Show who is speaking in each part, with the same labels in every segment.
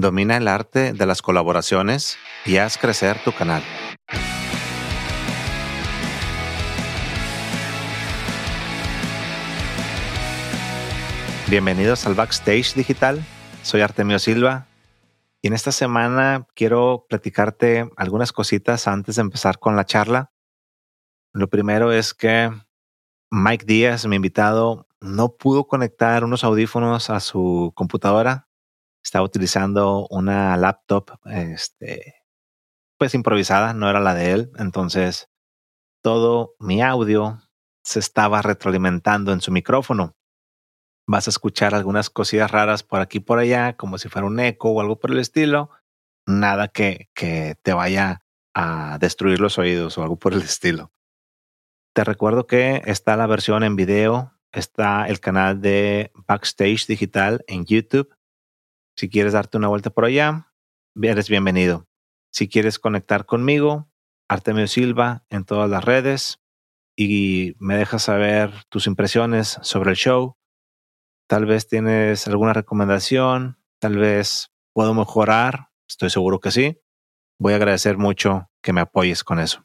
Speaker 1: Domina el arte de las colaboraciones y haz crecer tu canal. Bienvenidos al Backstage Digital. Soy Artemio Silva y en esta semana quiero platicarte algunas cositas antes de empezar con la charla. Lo primero es que Mike Díaz, mi invitado, no pudo conectar unos audífonos a su computadora. Estaba utilizando una laptop, este, pues improvisada, no era la de él. Entonces, todo mi audio se estaba retroalimentando en su micrófono. Vas a escuchar algunas cosillas raras por aquí y por allá, como si fuera un eco o algo por el estilo. Nada que, que te vaya a destruir los oídos o algo por el estilo. Te recuerdo que está la versión en video, está el canal de Backstage Digital en YouTube. Si quieres darte una vuelta por allá, eres bienvenido. Si quieres conectar conmigo, Artemio Silva en todas las redes y me dejas saber tus impresiones sobre el show. Tal vez tienes alguna recomendación, tal vez puedo mejorar, estoy seguro que sí. Voy a agradecer mucho que me apoyes con eso.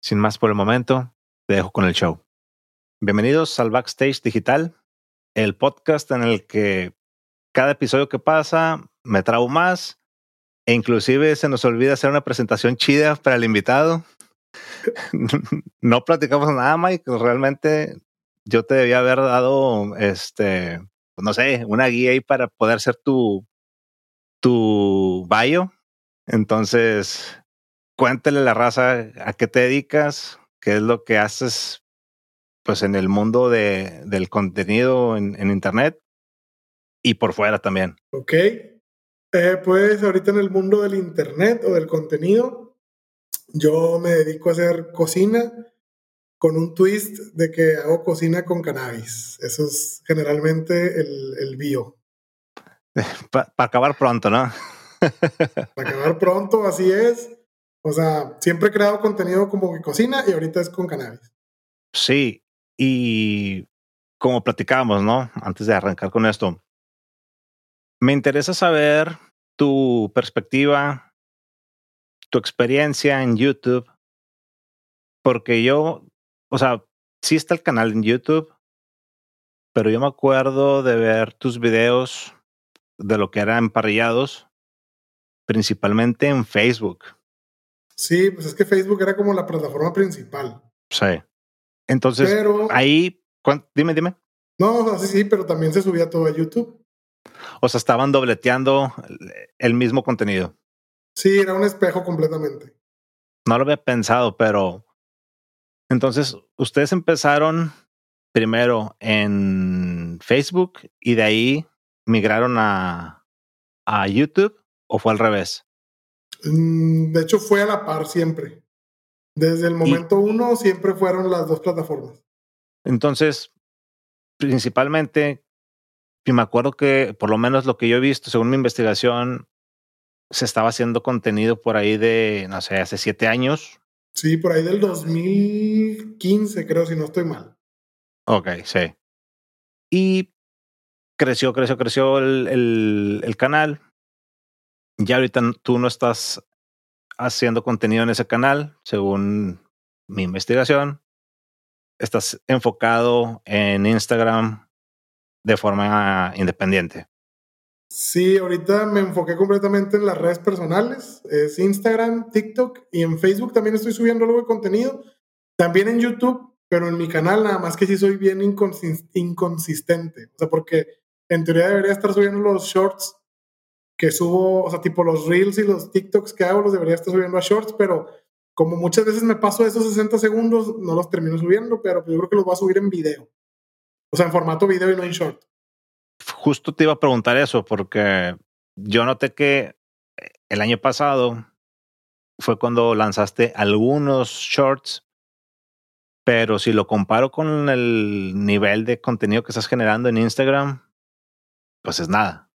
Speaker 1: Sin más por el momento, te dejo con el show. Bienvenidos al Backstage Digital, el podcast en el que cada episodio que pasa me trabo más e inclusive se nos olvida hacer una presentación chida para el invitado. no platicamos nada, Mike. Realmente yo te debía haber dado, este, pues no sé, una guía ahí para poder ser tu, tu bio. Entonces, cuéntale a la raza a qué te dedicas, qué es lo que haces pues en el mundo de, del contenido en, en, Internet y por fuera también.
Speaker 2: Ok. Eh, pues ahorita en el mundo del Internet o del contenido, yo me dedico a hacer cocina con un twist de que hago cocina con cannabis. Eso es generalmente el, el bio.
Speaker 1: Para acabar pronto, ¿no?
Speaker 2: Para acabar pronto, así es. O sea, siempre he creado contenido como que cocina y ahorita es con cannabis.
Speaker 1: Sí, y como platicábamos, ¿no? Antes de arrancar con esto, me interesa saber tu perspectiva, tu experiencia en YouTube, porque yo, o sea, sí está el canal en YouTube, pero yo me acuerdo de ver tus videos de lo que eran emparrillados, principalmente en Facebook.
Speaker 2: Sí, pues es que Facebook era como la plataforma principal.
Speaker 1: Sí. Entonces, ahí, dime, dime.
Speaker 2: No, sí, sí, pero también se subía todo a YouTube.
Speaker 1: O sea, estaban dobleteando el mismo contenido.
Speaker 2: Sí, era un espejo completamente.
Speaker 1: No lo había pensado, pero entonces ustedes empezaron primero en Facebook y de ahí migraron a, a YouTube o fue al revés?
Speaker 2: Mm, de hecho, fue a la par siempre. Desde el momento uno siempre fueron las dos plataformas.
Speaker 1: Entonces, principalmente, y me acuerdo que por lo menos lo que yo he visto, según mi investigación, se estaba haciendo contenido por ahí de, no sé, hace siete años.
Speaker 2: Sí, por ahí del 2015, creo, si no estoy mal.
Speaker 1: Ok, sí. Y creció, creció, creció el, el, el canal ya ahorita tú no estás haciendo contenido en ese canal, según mi investigación. Estás enfocado en Instagram de forma independiente.
Speaker 2: Sí, ahorita me enfoqué completamente en las redes personales, es Instagram, TikTok y en Facebook también estoy subiendo algo de contenido, también en YouTube, pero en mi canal nada más que sí soy bien inconsistente, o sea, porque en teoría debería estar subiendo los shorts que subo, o sea, tipo los reels y los TikToks que hago los debería estar subiendo a shorts, pero como muchas veces me paso esos 60 segundos, no los termino subiendo, pero yo creo que los voy a subir en video. O sea, en formato video y no en short.
Speaker 1: Justo te iba a preguntar eso, porque yo noté que el año pasado fue cuando lanzaste algunos shorts, pero si lo comparo con el nivel de contenido que estás generando en Instagram, pues es nada.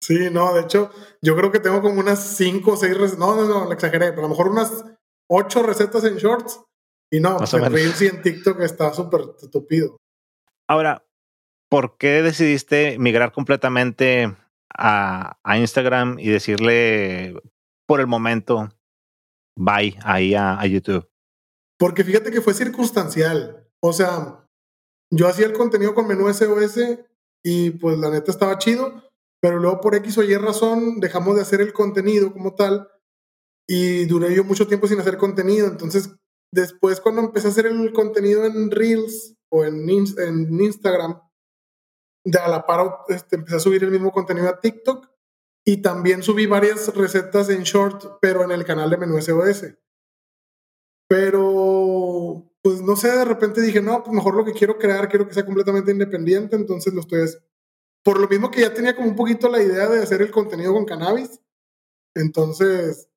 Speaker 2: Sí, no, de hecho, yo creo que tengo como unas 5 o 6 recetas. No, no, no, lo exageré, pero a lo mejor unas 8 recetas en shorts. Y no, pues en Reels y en TikTok está súper estúpido.
Speaker 1: Ahora, ¿por qué decidiste migrar completamente a, a Instagram y decirle por el momento bye ahí a, a YouTube?
Speaker 2: Porque fíjate que fue circunstancial. O sea, yo hacía el contenido con menú SOS y pues la neta estaba chido, pero luego por X o Y razón dejamos de hacer el contenido como tal y duré yo mucho tiempo sin hacer contenido. Entonces, después cuando empecé a hacer el contenido en Reels o en, Instagram, de a la par este, empecé a subir el mismo contenido a TikTok y también subí varias recetas en short, pero en el canal de Menú SOS. Pero, pues no sé, de repente dije, no, pues mejor lo que quiero crear, quiero que sea completamente independiente, entonces lo estoy... Por lo mismo que ya tenía como un poquito la idea de hacer el contenido con cannabis, entonces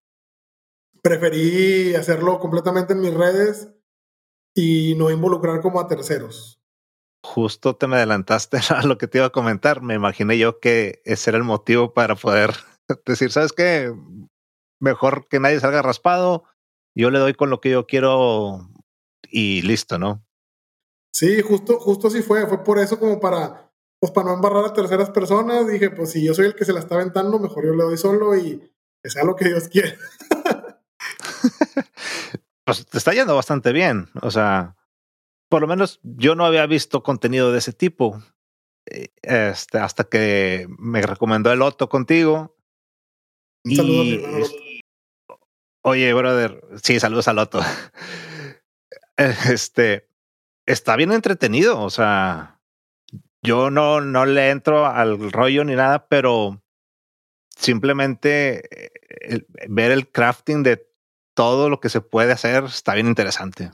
Speaker 2: preferí hacerlo completamente en mis redes y no involucrar como a terceros.
Speaker 1: Justo te me adelantaste a lo que te iba a comentar. Me imaginé yo que ese era el motivo para poder decir, ¿sabes qué? Mejor que nadie salga raspado, yo le doy con lo que yo quiero y listo, ¿no?
Speaker 2: Sí, justo, justo así fue. Fue por eso como para, pues para no embarrar a terceras personas. Dije, pues si yo soy el que se la está aventando, mejor yo le doy solo y que sea lo que Dios quiera.
Speaker 1: pues te está yendo bastante bien. O sea, por lo menos yo no había visto contenido de ese tipo. Eh, este, hasta que me recomendó el Otto contigo.
Speaker 2: Un saludo
Speaker 1: Oye, brother, sí, saludos al Otto. Este está bien entretenido. O sea, yo no, no le entro al rollo ni nada, pero simplemente eh, ver el crafting de todo lo que se puede hacer está bien interesante.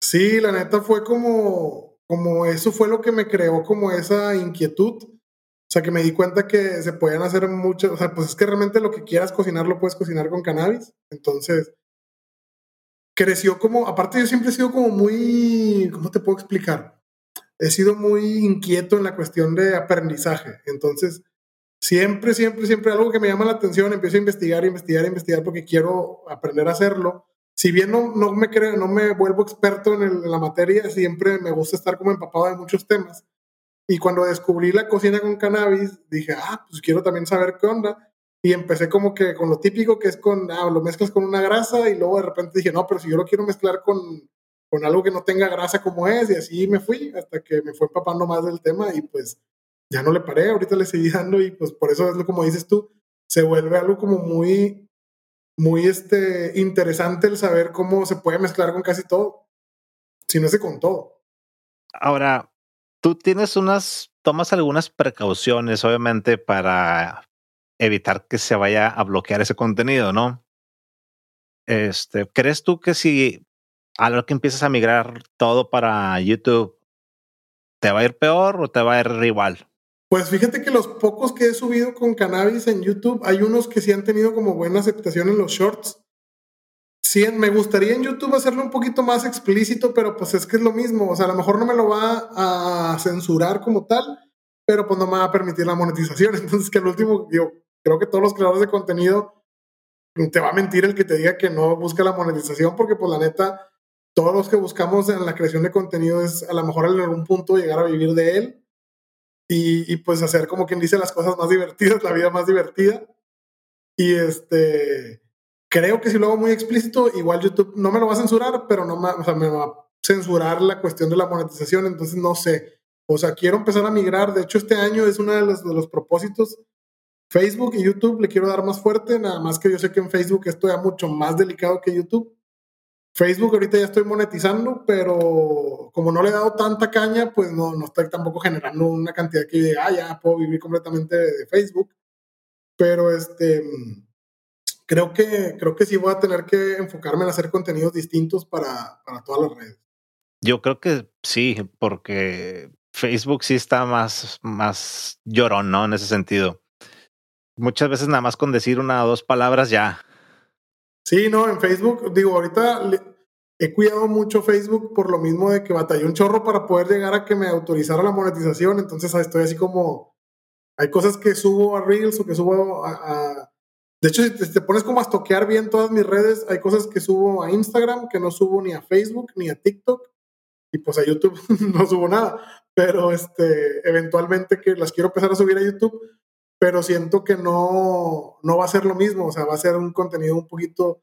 Speaker 2: Sí, la neta fue como, como eso fue lo que me creó como esa inquietud. O sea, que me di cuenta que se podían hacer muchas, o sea, pues es que realmente lo que quieras cocinar lo puedes cocinar con cannabis. Entonces, creció como, aparte yo siempre he sido como muy, ¿cómo te puedo explicar? He sido muy inquieto en la cuestión de aprendizaje. Entonces, siempre, siempre, siempre algo que me llama la atención, empiezo a investigar, investigar, investigar porque quiero aprender a hacerlo. Si bien no, no me creo, no me vuelvo experto en, la materia, siempre me gusta estar como empapado de muchos temas. Y cuando descubrí la cocina con cannabis, dije, ah, pues quiero también saber qué onda. Y empecé como que con lo típico que es con, ah, lo mezclas con una grasa y luego de repente dije, no, pero si yo lo quiero mezclar con, con algo que no tenga grasa como es, y así me fui hasta que me fue empapando más del tema y pues ya no le paré, ahorita le seguí dando y pues por eso es lo como dices tú, se vuelve algo como muy, muy este, interesante el saber cómo se puede mezclar con casi todo, si no es con todo.
Speaker 1: Ahora, tú tienes unas, tomas algunas precauciones, obviamente, para evitar que se vaya a bloquear ese contenido, ¿no? Este, ¿crees tú que si a lo que empiezas a migrar todo para YouTube, te va a ir peor o te va a ir igual?
Speaker 2: Pues fíjate que los pocos que he subido con cannabis en YouTube, hay unos que sí han tenido como buena aceptación en los shorts. Sí, me gustaría en YouTube hacerlo un poquito más explícito, pero pues es que es lo mismo. O sea, a lo mejor no me lo va a censurar como tal, pero pues no me va a permitir la monetización. Entonces, que al último, yo creo que todos los creadores de contenido te va a mentir el que te diga que no busca la monetización, porque pues la neta, todos los que buscamos en la creación de contenido es a lo mejor en algún punto llegar a vivir de él y, y pues hacer como quien dice las cosas más divertidas, la vida más divertida. Y este, creo que si lo hago muy explícito, igual YouTube no me lo va a censurar, pero no me, o sea, me va a censurar la cuestión de la monetización, entonces no sé. O sea, quiero empezar a migrar. De hecho, este año es uno de los, de los propósitos. Facebook y YouTube le quiero dar más fuerte, nada más que yo sé que en Facebook esto ya mucho más delicado que YouTube. Facebook ahorita ya estoy monetizando, pero como no le he dado tanta caña, pues no, no estoy tampoco generando una cantidad que diga, ah, ya puedo vivir completamente de Facebook. Pero este, creo que, creo que sí voy a tener que enfocarme en hacer contenidos distintos para, para todas las redes.
Speaker 1: Yo creo que sí, porque Facebook sí está más, más llorón, ¿no? En ese sentido. Muchas veces nada más con decir una o dos palabras ya.
Speaker 2: Sí, no, en Facebook, digo, ahorita he cuidado mucho Facebook por lo mismo de que batallé un chorro para poder llegar a que me autorizara la monetización. Entonces estoy así como, hay cosas que subo a Reels o que subo a... de hecho, si te, te, pones como a estoquear bien todas mis redes, hay cosas que subo a Instagram que no subo ni a Facebook ni a TikTok. Y pues a YouTube no subo nada. Pero este, eventualmente que las quiero empezar a subir a YouTube pero siento que no, no va a ser lo mismo, o sea, va a ser un contenido un poquito...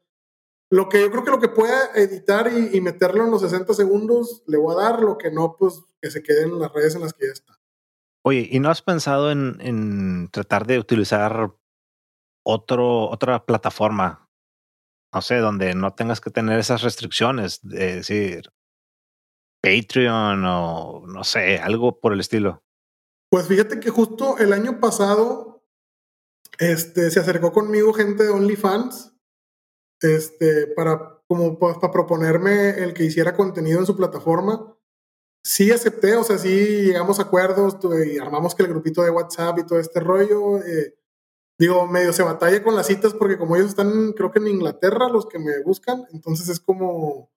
Speaker 2: Lo que yo creo que lo que pueda editar y, meterlo en los 60 segundos, le voy a dar, lo que no, pues que se quede en las redes en las que ya está.
Speaker 1: Oye, ¿y no has pensado en, en tratar de utilizar otro, otra plataforma? No sé, donde no tengas que tener esas restricciones, de decir Patreon o no sé, algo por el estilo.
Speaker 2: Pues fíjate que justo el año pasado este, se acercó conmigo gente de OnlyFans este, para, como, para proponerme el que hiciera contenido en su plataforma. Sí acepté, o sea, sí llegamos a acuerdos y armamos que el grupito de WhatsApp y todo este rollo. Eh, digo, medio se batalla con las citas porque como ellos están, creo que en Inglaterra, los que me buscan, entonces es como,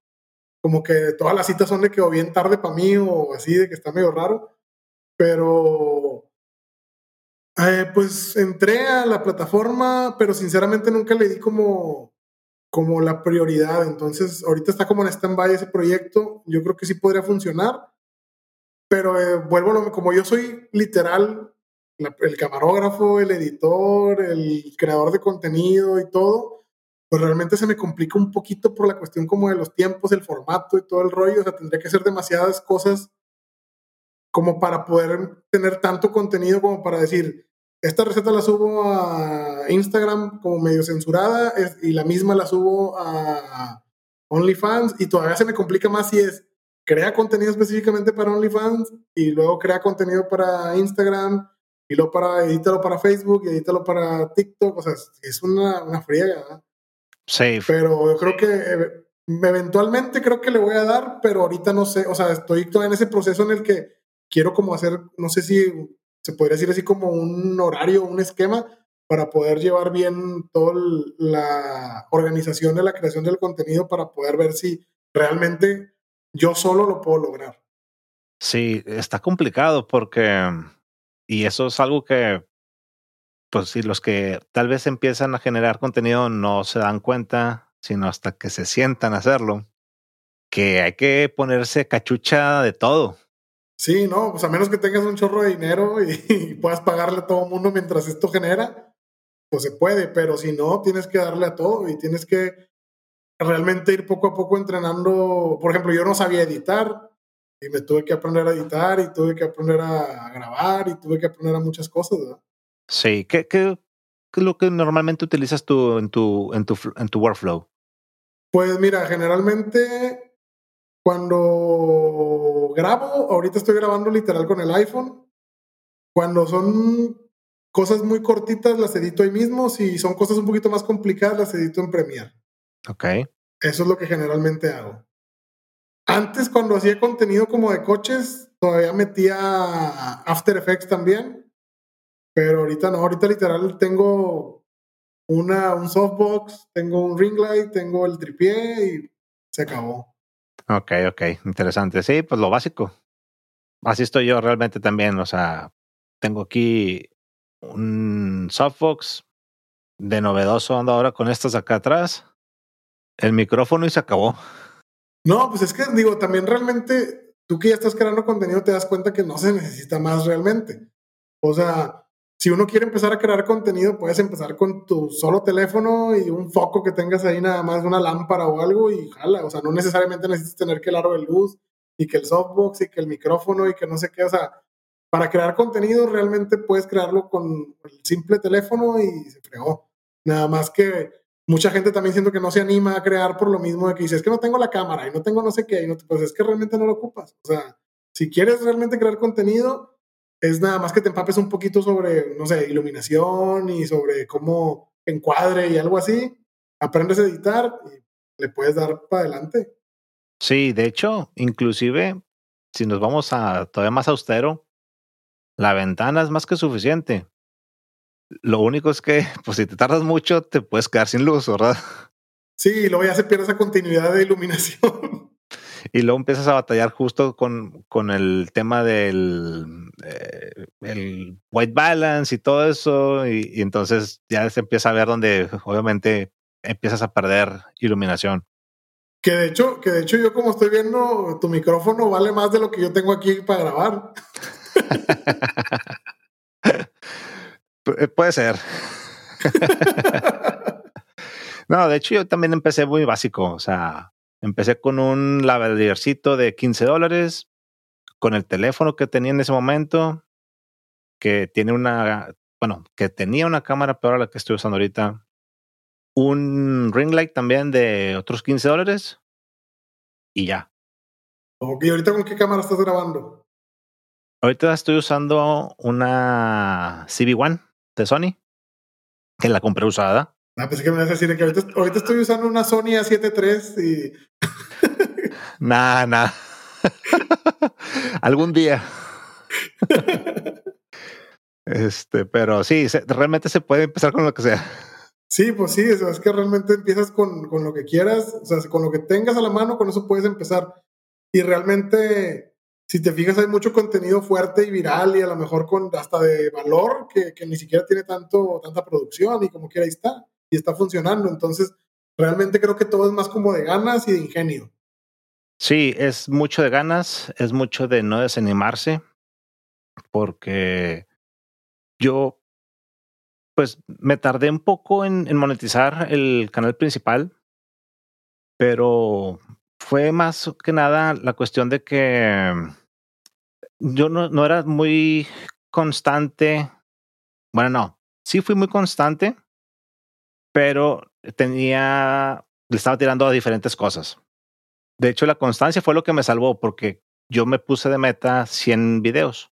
Speaker 2: como que todas las citas son de que o bien tarde para mí o así, de que está medio raro. Pero, eh, pues entré a la plataforma, pero sinceramente nunca le di como, como la prioridad. Entonces, ahorita está como en stand-by ese proyecto. Yo creo que sí podría funcionar. Pero eh, vuelvo, como yo soy literal el camarógrafo, el editor, el creador de contenido y todo, pues realmente se me complica un poquito por la cuestión como de los tiempos, el formato y todo el rollo. O sea, tendría que hacer demasiadas cosas como para poder tener tanto contenido como para decir, esta receta la subo a Instagram como medio censurada y la misma la subo a OnlyFans y todavía se me complica más si es crea contenido específicamente para OnlyFans y luego crea contenido para Instagram y luego para edítalo para Facebook y edítalo para TikTok, o sea, es una, una friega.
Speaker 1: Sí.
Speaker 2: Pero yo creo que eh, eventualmente creo que le voy a dar, pero ahorita no sé, o sea, estoy todavía en ese proceso en el que quiero como hacer, no sé si se podría decir así como un horario, un esquema para poder llevar bien toda la organización de la creación del contenido para poder ver si realmente yo solo lo puedo lograr.
Speaker 1: Sí, está complicado porque, y eso es algo que, pues si los que tal vez empiezan a generar contenido no se dan cuenta, sino hasta que se sientan a hacerlo, que hay que ponerse cachucha de todo.
Speaker 2: Sí, no, pues a menos que tengas un chorro de dinero y, puedas pagarle a todo el mundo mientras esto genera, pues se puede, pero si no, tienes que darle a todo y tienes que realmente ir poco a poco entrenando. Por ejemplo, yo no sabía editar y me tuve que aprender a editar y tuve que aprender a grabar y tuve que aprender a muchas cosas, ¿verdad?
Speaker 1: Sí, ¿qué, qué, qué es lo que normalmente utilizas tú en tu, en tu, en tu workflow?
Speaker 2: Pues mira, generalmente cuando grabo, ahorita estoy grabando literal con el iPhone. Cuando son cosas muy cortitas, las edito ahí mismo. Si son cosas un poquito más complicadas, las edito en Premiere.
Speaker 1: Ok.
Speaker 2: Eso es lo que generalmente hago. Antes, cuando hacía contenido como de coches, todavía metía After Effects también. Pero ahorita no, ahorita literal tengo una, un softbox, tengo un ring light, tengo el tripié y se acabó.
Speaker 1: Ok, ok, interesante. Sí, pues lo básico. Así estoy yo realmente también. O sea, tengo aquí un softbox de novedoso ando ahora con estos acá atrás. El micrófono y se acabó.
Speaker 2: No, pues es que digo, también realmente tú que ya estás creando contenido te das cuenta que no se necesita más realmente. O sea, si uno quiere empezar a crear contenido, puedes empezar con tu solo teléfono y un foco que tengas ahí nada más, una lámpara o algo y jala. O sea, no necesariamente necesitas tener que el aro de luz y que el softbox y que el micrófono y que no sé qué. O sea, para crear contenido realmente puedes crearlo con el simple teléfono y se fregó. Nada más que mucha gente también siento que no se anima a crear por lo mismo de que dice, es que no tengo la cámara y no tengo no sé qué, y no, pues es que realmente no lo ocupas. O sea, si quieres realmente crear contenido, es nada más que te empapes un poquito sobre, no sé, iluminación y sobre cómo encuadre y algo así. Aprendes a editar y le puedes dar para adelante.
Speaker 1: Sí, de hecho, inclusive, si nos vamos a todavía más austero, la ventana es más que suficiente. Lo único es que, pues si te tardas mucho, te puedes quedar sin luz, ¿verdad?
Speaker 2: Sí, luego ya se pierde esa continuidad de iluminación.
Speaker 1: Y luego empiezas a batallar justo con, con el tema del eh, el white balance y todo eso, y, entonces ya se empieza a ver donde obviamente empiezas a perder iluminación.
Speaker 2: Que de hecho, que de hecho yo como estoy viendo, tu micrófono vale más de lo que yo tengo aquí para grabar.
Speaker 1: Eh, puede ser. no, de hecho yo también empecé muy básico, o sea, empecé con un lavaliercito de 15 dólares, con el teléfono que tenía en ese momento, que tiene una, bueno, que tenía una cámara peor a la que estoy usando ahorita, un ring light también de otros 15 dólares y ya.
Speaker 2: Ok, ¿ahorita con qué cámara estás grabando?
Speaker 1: Ahorita estoy usando una CB1 de Sony, que la compré usada.
Speaker 2: Ah, pensé que me vas a decir que ahorita, ahorita estoy usando una Sony A7 III y...
Speaker 1: nah, nah. Algún día. este, pero sí, realmente se puede empezar con lo que sea.
Speaker 2: Sí, pues sí, es, que realmente empiezas con, con, lo que quieras, o sea, con lo que tengas a la mano, con eso puedes empezar. Y realmente, si te fijas, hay mucho contenido fuerte y viral y a lo mejor con hasta de valor que, que ni siquiera tiene tanto, tanta producción y como quiera ahí está, y está funcionando. Entonces, realmente creo que todo es más como de ganas y de ingenio.
Speaker 1: Sí, es mucho de ganas, es mucho de no desanimarse, porque yo pues me tardé un poco en, monetizar el canal principal, pero fue más que nada la cuestión de que yo no, no era muy constante. Bueno, no, sí fui muy constante, pero tenía, le estaba tirando a diferentes cosas. De hecho, la constancia fue lo que me salvó porque yo me puse de meta 100 videos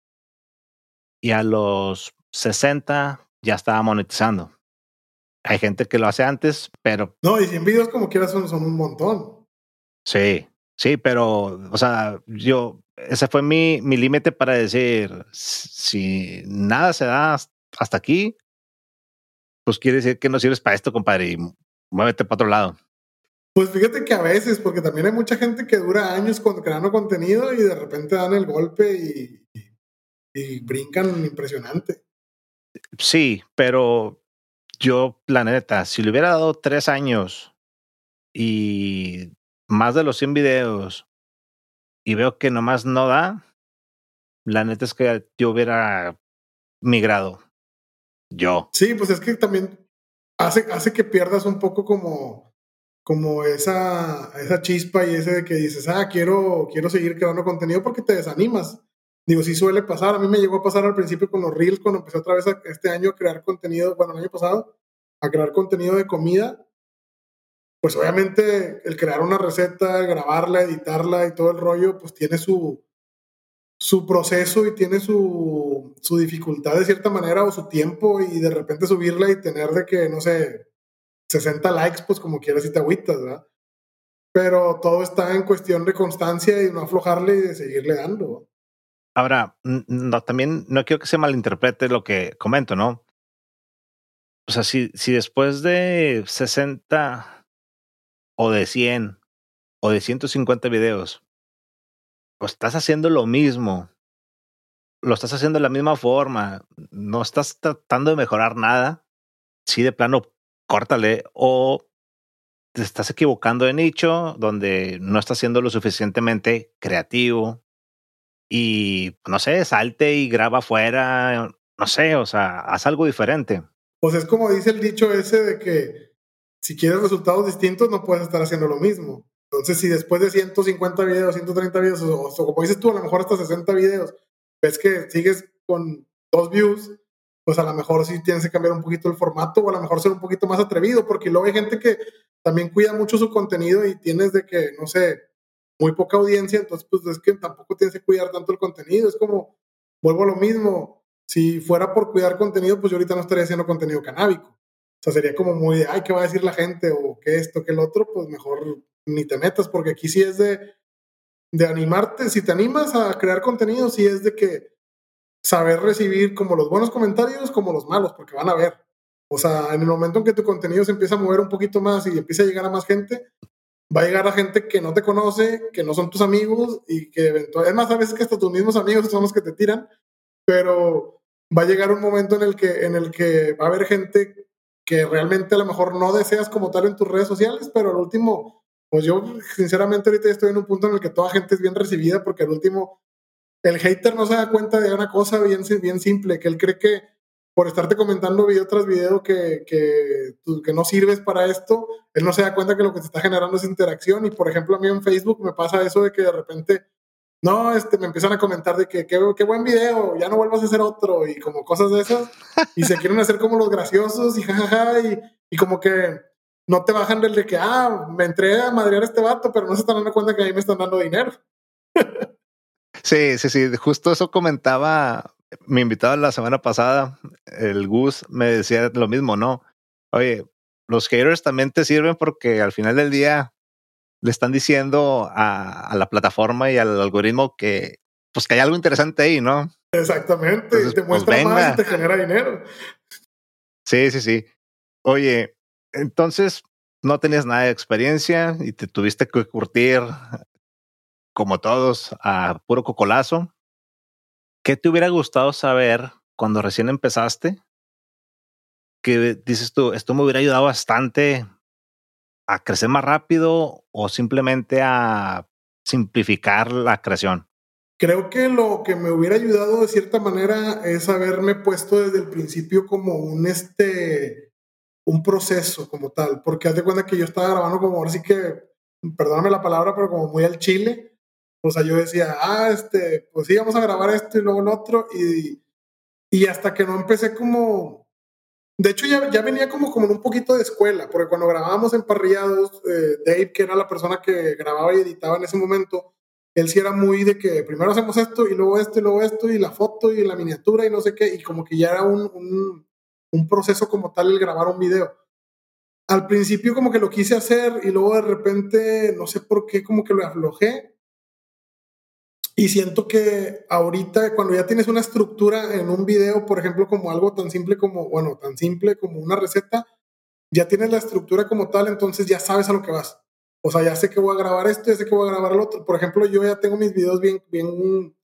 Speaker 1: y a los 60 ya estaba monetizando. Hay gente que lo hace antes, pero...
Speaker 2: No, y 100 videos como quieras son, son un montón.
Speaker 1: Sí, sí, pero, o sea, yo, ese fue mi, mi límite para decir, si nada se da hasta aquí, pues quiere decir que no sirves para esto, compadre, y muévete para otro lado.
Speaker 2: Pues fíjate que a veces, porque también hay mucha gente que dura años creando contenido y de repente dan el golpe y, y brincan impresionante.
Speaker 1: Sí, pero yo, la neta, si le hubiera dado tres años y más de los 100 videos y veo que nomás no da, la neta es que yo hubiera migrado. Yo.
Speaker 2: Sí, pues es que también hace, hace que pierdas un poco como, como esa, esa chispa y ese de que dices, ah, quiero, quiero seguir creando contenido porque te desanimas. Digo, sí suele pasar. A mí me llegó a pasar al principio con los Reels, cuando empecé otra vez este año a crear contenido, bueno, el año pasado, a crear contenido de comida. Pues obviamente el crear una receta, grabarla, editarla y todo el rollo, pues tiene su, su proceso y tiene su, su dificultad de cierta manera o su tiempo y de repente subirla y tener de que, no sé, 60 likes, pues como quieras y te agüitas, ¿verdad? Pero todo está en cuestión de constancia y no aflojarle y de seguirle dando.
Speaker 1: Ahora, no, también no quiero que se malinterprete lo que comento, ¿no? O sea, si, si después de 60 o de 100 o de 150 videos, pues estás haciendo lo mismo, lo estás haciendo de la misma forma, no estás tratando de mejorar nada, sí de plano, córtale o te estás equivocando de nicho donde no estás siendo lo suficientemente creativo, y no sé, salte y graba afuera, no sé, o sea, haz algo diferente.
Speaker 2: Pues es como dice el dicho ese de que si quieres resultados distintos no puedes estar haciendo lo mismo. Entonces, si después de 150 videos, 130 videos, o, como dices tú, a lo mejor hasta 60 videos, ves que sigues con dos views, pues a lo mejor sí tienes que cambiar un poquito el formato o a lo mejor ser un poquito más atrevido, porque luego hay gente que también cuida mucho su contenido y tienes de que, no sé, muy poca audiencia, entonces pues es que tampoco tienes que cuidar tanto el contenido, es como, vuelvo a lo mismo, si fuera por cuidar contenido, pues yo ahorita no estaría haciendo contenido canábico. O sea, sería como muy, ay, ¿qué va a decir la gente? O qué esto, qué el otro, pues mejor ni te metas, porque aquí sí es de, de animarte, si te animas a crear contenido, sí es de que saber recibir como los buenos comentarios como los malos, porque van a ver. O sea, en el momento en que tu contenido se empieza a mover un poquito más y empieza a llegar a más gente, va a llegar a gente que no te conoce, que no son tus amigos y que eventualmente, es más, a veces que hasta tus mismos amigos son los que te tiran, pero va a llegar un momento en el que, en el que va a haber gente que realmente a lo mejor no deseas como tal en tus redes sociales, pero al último, pues yo sinceramente ahorita estoy en un punto en el que toda gente es bien recibida porque al último el hater no se da cuenta de una cosa bien, bien simple, que él cree que por estarte comentando video tras video que, que, no sirves para esto, él no se da cuenta que lo que te está generando es interacción. Y por ejemplo, a mí en Facebook me pasa eso de que de repente, no, este, me empiezan a comentar de que qué buen video, ya no vuelvas a hacer otro y como cosas de esas. Y se quieren hacer como los graciosos y jajaja. Y, y como que no te bajan del de que, ah, me entré a madrear este vato, pero no se están dando cuenta que ahí me están dando dinero.
Speaker 1: sí, sí, sí. Justo eso comentaba mi invitado la semana pasada, el Gus, me decía lo mismo, ¿no? Oye, los haters también te sirven porque al final del día le están diciendo a, la plataforma y al algoritmo que pues que hay algo interesante ahí, ¿no?
Speaker 2: Exactamente, te pues, muestra más y te genera dinero.
Speaker 1: Sí, sí, sí. Oye, entonces no tenías nada de experiencia y te tuviste que curtir como todos a puro cocolazo. ¿Qué te hubiera gustado saber cuando recién empezaste? Que dices tú, esto me hubiera ayudado bastante a crecer más rápido o simplemente a simplificar la creación.
Speaker 2: Creo que lo que me hubiera ayudado de cierta manera es haberme puesto desde el principio como un este un proceso como tal, porque haz de cuenta que yo estaba grabando como ahora sí que, perdóname la palabra, pero como muy al chile, o sea, yo decía, ah, este, pues sí, vamos a grabar esto y luego el otro. Y, y hasta que no empecé como... De hecho, ya, ya venía como, como en un poquito de escuela, porque cuando grabábamos en Parrillados, eh, Dave, que era la persona que grababa y editaba en ese momento, él sí era muy de que primero hacemos esto y luego esto y luego esto y la foto y la miniatura y no sé qué, y como que ya era un, un, un proceso como tal el grabar un video. Al principio como que lo quise hacer y luego de repente, no sé por qué, como que lo aflojé y siento que ahorita, cuando ya tienes una estructura en un video, por ejemplo, como algo tan simple como, bueno, tan simple como una receta, ya tienes la estructura como tal, entonces ya sabes a lo que vas. O sea, ya sé que voy a grabar esto, ya sé que voy a grabar el otro. Por ejemplo, yo ya tengo mis videos bien, bien,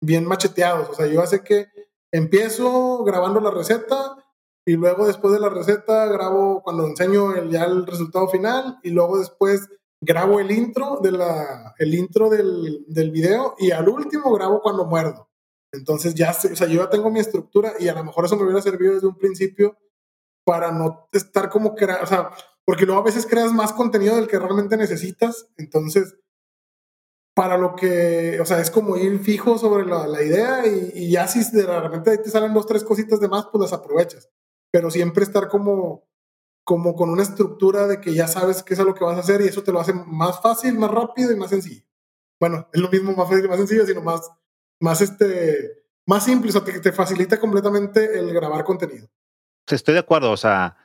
Speaker 2: bien macheteados. O sea, yo ya sé que empiezo grabando la receta y luego después de la receta grabo cuando enseño el, ya el resultado final y luego después grabo el intro, de la, el intro del, del video y al último grabo cuando muerdo. Entonces ya, o sea, yo ya tengo mi estructura y a lo mejor eso me hubiera servido desde un principio para no estar como crear, o sea, porque luego a veces creas más contenido del que realmente necesitas, entonces para lo que, o sea, es como ir fijo sobre la, la idea y, y, ya si de repente te salen dos, tres cositas de más, pues las aprovechas, pero siempre estar como como con una estructura de que ya sabes qué es lo que vas a hacer y eso te lo hace más fácil, más rápido y más sencillo. Bueno, es lo mismo más fácil y más sencillo, sino más, más, este, más simple, o sea, te, te facilita completamente el grabar contenido.
Speaker 1: Estoy de acuerdo, o sea,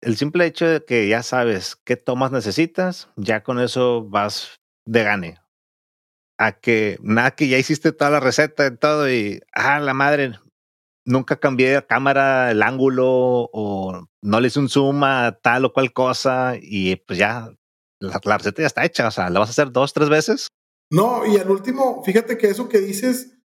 Speaker 1: el simple hecho de que ya sabes qué tomas necesitas, ya con eso vas de gane. A que nada que ya hiciste toda la receta y todo y, ah, la madre, nunca cambié de cámara, el ángulo o no le hice un zoom tal o cual cosa y pues ya la, receta ya está hecha. O sea, ¿la vas a hacer dos, tres veces?
Speaker 2: No, y al último, fíjate que eso que dices,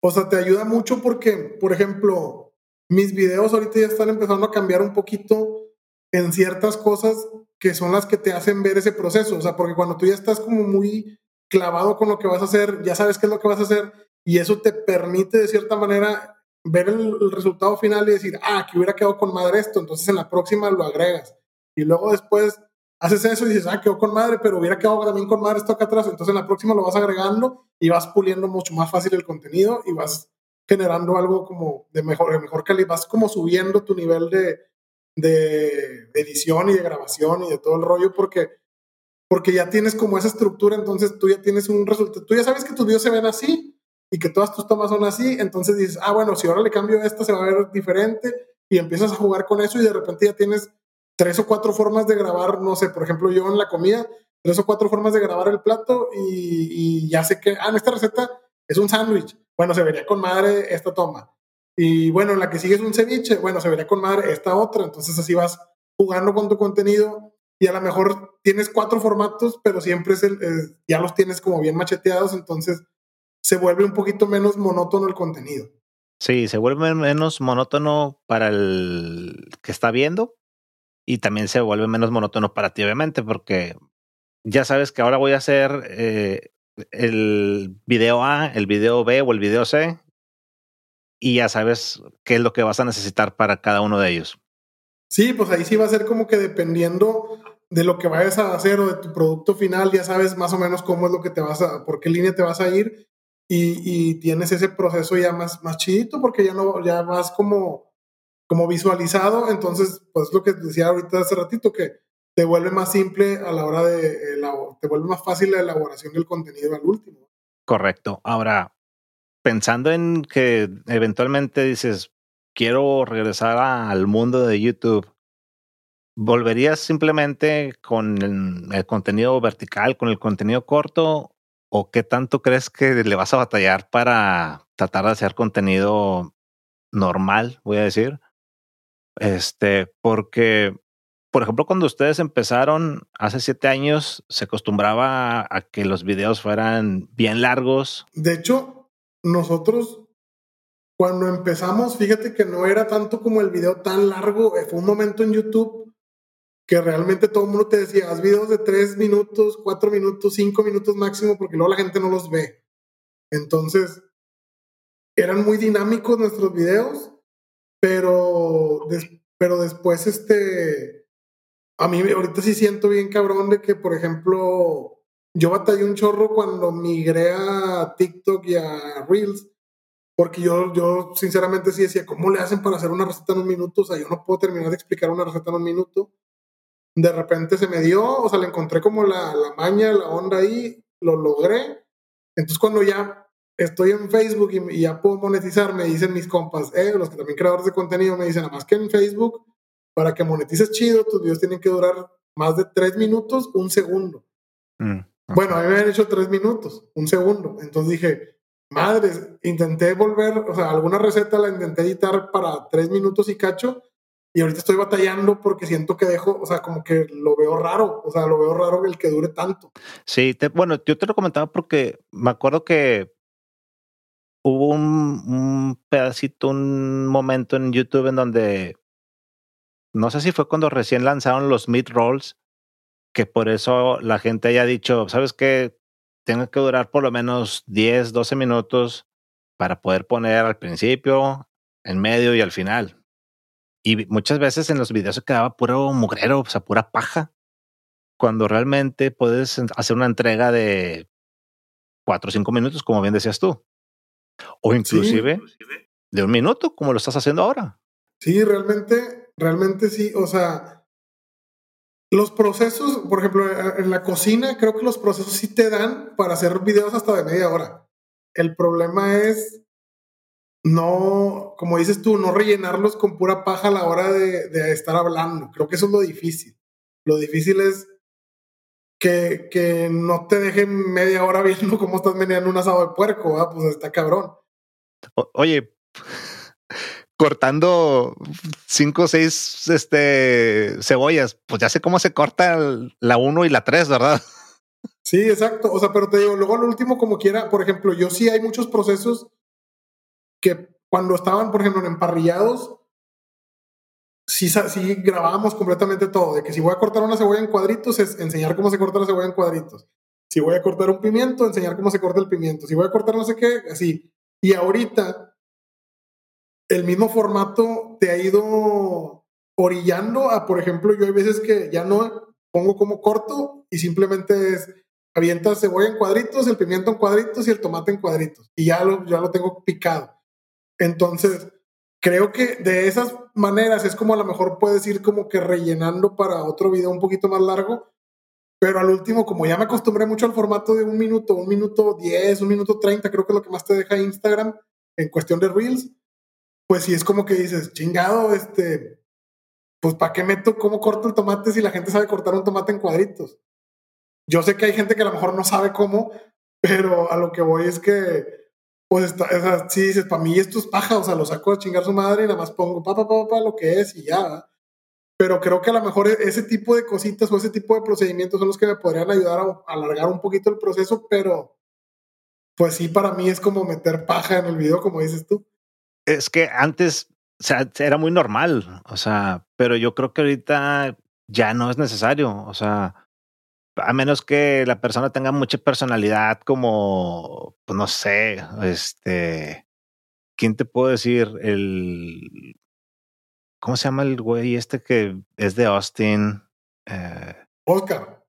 Speaker 2: o sea, te ayuda mucho porque, por ejemplo, mis videos ahorita ya están empezando a cambiar un poquito en ciertas cosas que son las que te hacen ver ese proceso. O sea, porque cuando tú ya estás como muy clavado con lo que vas a hacer, ya sabes qué es lo que vas a hacer y eso te permite de cierta manera ver el, resultado final y decir, ah, que hubiera quedado con madre esto, entonces en la próxima lo agregas. Y luego después haces eso y dices, ah, quedó con madre, pero hubiera quedado también con madre esto acá atrás, entonces en la próxima lo vas agregando y vas puliendo mucho más fácil el contenido y vas generando algo como de mejor, de mejor calidad, vas como subiendo tu nivel de, de edición y de grabación y de todo el rollo porque porque ya tienes como esa estructura, entonces tú ya tienes un resultado, tú ya sabes que tus videos se ven así, y que todas tus tomas son así, entonces dices, ah, bueno, si ahora le cambio esta se va a ver diferente y empiezas a jugar con eso y de repente ya tienes tres o cuatro formas de grabar, no sé, por ejemplo, yo en la comida, tres o cuatro formas de grabar el plato y, ya sé que, ah, en esta receta es un sándwich, bueno, se vería con madre esta toma. Y bueno, en la que sigue es un ceviche, bueno, se vería con madre esta otra, entonces así vas jugando con tu contenido y a lo mejor tienes cuatro formatos, pero siempre es el, ya los tienes como bien macheteados, entonces se vuelve un poquito menos monótono el contenido.
Speaker 1: Sí, se vuelve menos monótono para el que está viendo y también se vuelve menos monótono para ti, obviamente, porque ya sabes que ahora voy a hacer eh, el video A, el video B o el video C y ya sabes qué es lo que vas a necesitar para cada uno de ellos.
Speaker 2: Sí, pues ahí sí va a ser como que dependiendo de lo que vayas a hacer o de tu producto final, ya sabes más o menos cómo es lo que te vas a, por qué línea te vas a ir y, tienes ese proceso ya más, más porque ya no, ya vas como, como visualizado. Entonces, pues lo que decía ahorita hace ratito, que te vuelve más simple a la hora de, te vuelve más fácil la elaboración del contenido al último.
Speaker 1: Correcto. Ahora, pensando en que eventualmente dices, quiero regresar al mundo de YouTube, ¿volverías simplemente con el, contenido vertical, con el contenido corto? ¿O qué tanto crees que le vas a batallar para tratar de hacer contenido normal, voy a decir? Este, porque, por ejemplo, cuando ustedes empezaron hace siete años, se acostumbraba a que los videos fueran bien largos.
Speaker 2: De hecho, nosotros cuando empezamos, fíjate que no era tanto como el video tan largo, eh, fue un momento en YouTube que realmente todo el mundo te decía, haz videos de tres minutos, cuatro minutos, cinco minutos máximo, porque luego la gente no los ve. Entonces, eran muy dinámicos nuestros videos, pero, pero después, este, a mí ahorita sí siento bien cabrón de que, por ejemplo, yo batallé un chorro cuando migré a TikTok y a Reels, porque yo, yo sinceramente sí decía, ¿cómo le hacen para hacer una receta en un minuto? O sea, yo no puedo terminar de explicar una receta en un minuto de repente se me dio, o sea, le encontré como la, la maña, la onda ahí, lo logré. Entonces cuando ya estoy en Facebook y, ya puedo monetizar, me dicen mis compas, eh, los que también creadores de contenido me dicen, nada más que en Facebook, para que monetices chido, tus videos tienen que durar más de tres minutos, un segundo. Mm, bueno, a mí me han hecho tres minutos, un segundo. Entonces dije, madres, intenté volver, o sea, alguna receta la intenté editar para tres minutos y cacho, y ahorita estoy batallando porque siento que dejo, o sea, como que lo veo raro, o sea, lo veo raro el que dure tanto.
Speaker 1: Sí, bueno, yo te lo comentaba porque me acuerdo que hubo un, pedacito, un momento en YouTube en donde, no sé si fue cuando recién lanzaron los mid rolls, que por eso la gente haya dicho, ¿sabes qué? Tengo que durar por lo menos 10, 12 minutos para poder poner al principio, en medio y al final. Y muchas veces en los videos se quedaba puro mugrero, o sea, pura paja. Cuando realmente puedes hacer una entrega de cuatro o cinco minutos, como bien decías tú. O inclusive de un minuto, como lo estás haciendo ahora.
Speaker 2: Sí, realmente, realmente sí. O sea, los procesos, por ejemplo, en la cocina, creo que los procesos sí te dan para hacer videos hasta de media hora. El problema es no, como dices tú, no rellenarlos con pura paja a la hora de, estar hablando. Creo que eso es lo difícil. Lo difícil es que, que no te dejen media hora viendo cómo estás meneando un asado de puerco, ¿va? pues está cabrón.
Speaker 1: oye, cortando cinco o seis este, cebollas, pues ya sé cómo se corta la uno y la tres, ¿verdad?
Speaker 2: Sí, exacto. O sea, pero te digo, luego lo último, como quiera, por ejemplo, yo sí hay muchos procesos que cuando estaban, por ejemplo, en emparrillados, sí, sí grabábamos completamente todo, de que si voy a cortar una cebolla en cuadritos, es enseñar cómo se corta la cebolla en cuadritos. Si voy a cortar un pimiento, enseñar cómo se corta el pimiento. Si voy a cortar no sé qué, así. Y ahorita, el mismo formato te ha ido orillando a, por ejemplo, yo hay veces que ya no pongo como corto y simplemente es avientas cebolla en cuadritos, el pimiento en cuadritos y el tomate en cuadritos. Y ya lo, ya lo tengo picado. Entonces, creo que de esas maneras es como a lo mejor puedes ir como que rellenando para otro video un poquito más largo, pero al último, como ya me acostumbré mucho al formato de un minuto, un minuto diez, un minuto treinta, creo que es lo que más te deja Instagram en cuestión de Reels, pues sí es como que dices, chingado, este, pues ¿para qué meto cómo corto el tomate si la gente sabe cortar un tomate en cuadritos? Yo sé que hay gente que a lo mejor no sabe cómo, pero a lo que voy es que pues está, o sí dices, para mí esto es paja, o sea, lo saco a chingar su madre y nada más pongo pa, pa, pa, pa, lo que es y ya. Pero creo que a lo mejor e, ese tipo de cositas o ese tipo de procedimientos son los que me podrían ayudar a, alargar un poquito el proceso, pero pues sí, para mí es como meter paja en el video, como dices tú.
Speaker 1: Es que antes, o sea, era muy normal, o sea, pero yo creo que ahorita ya no es necesario, o sea, a menos que la persona tenga mucha personalidad como, pues no sé, este, ¿quién te puedo decir? El, ¿cómo se llama el güey este que es de Austin?
Speaker 2: Eh, Oscar.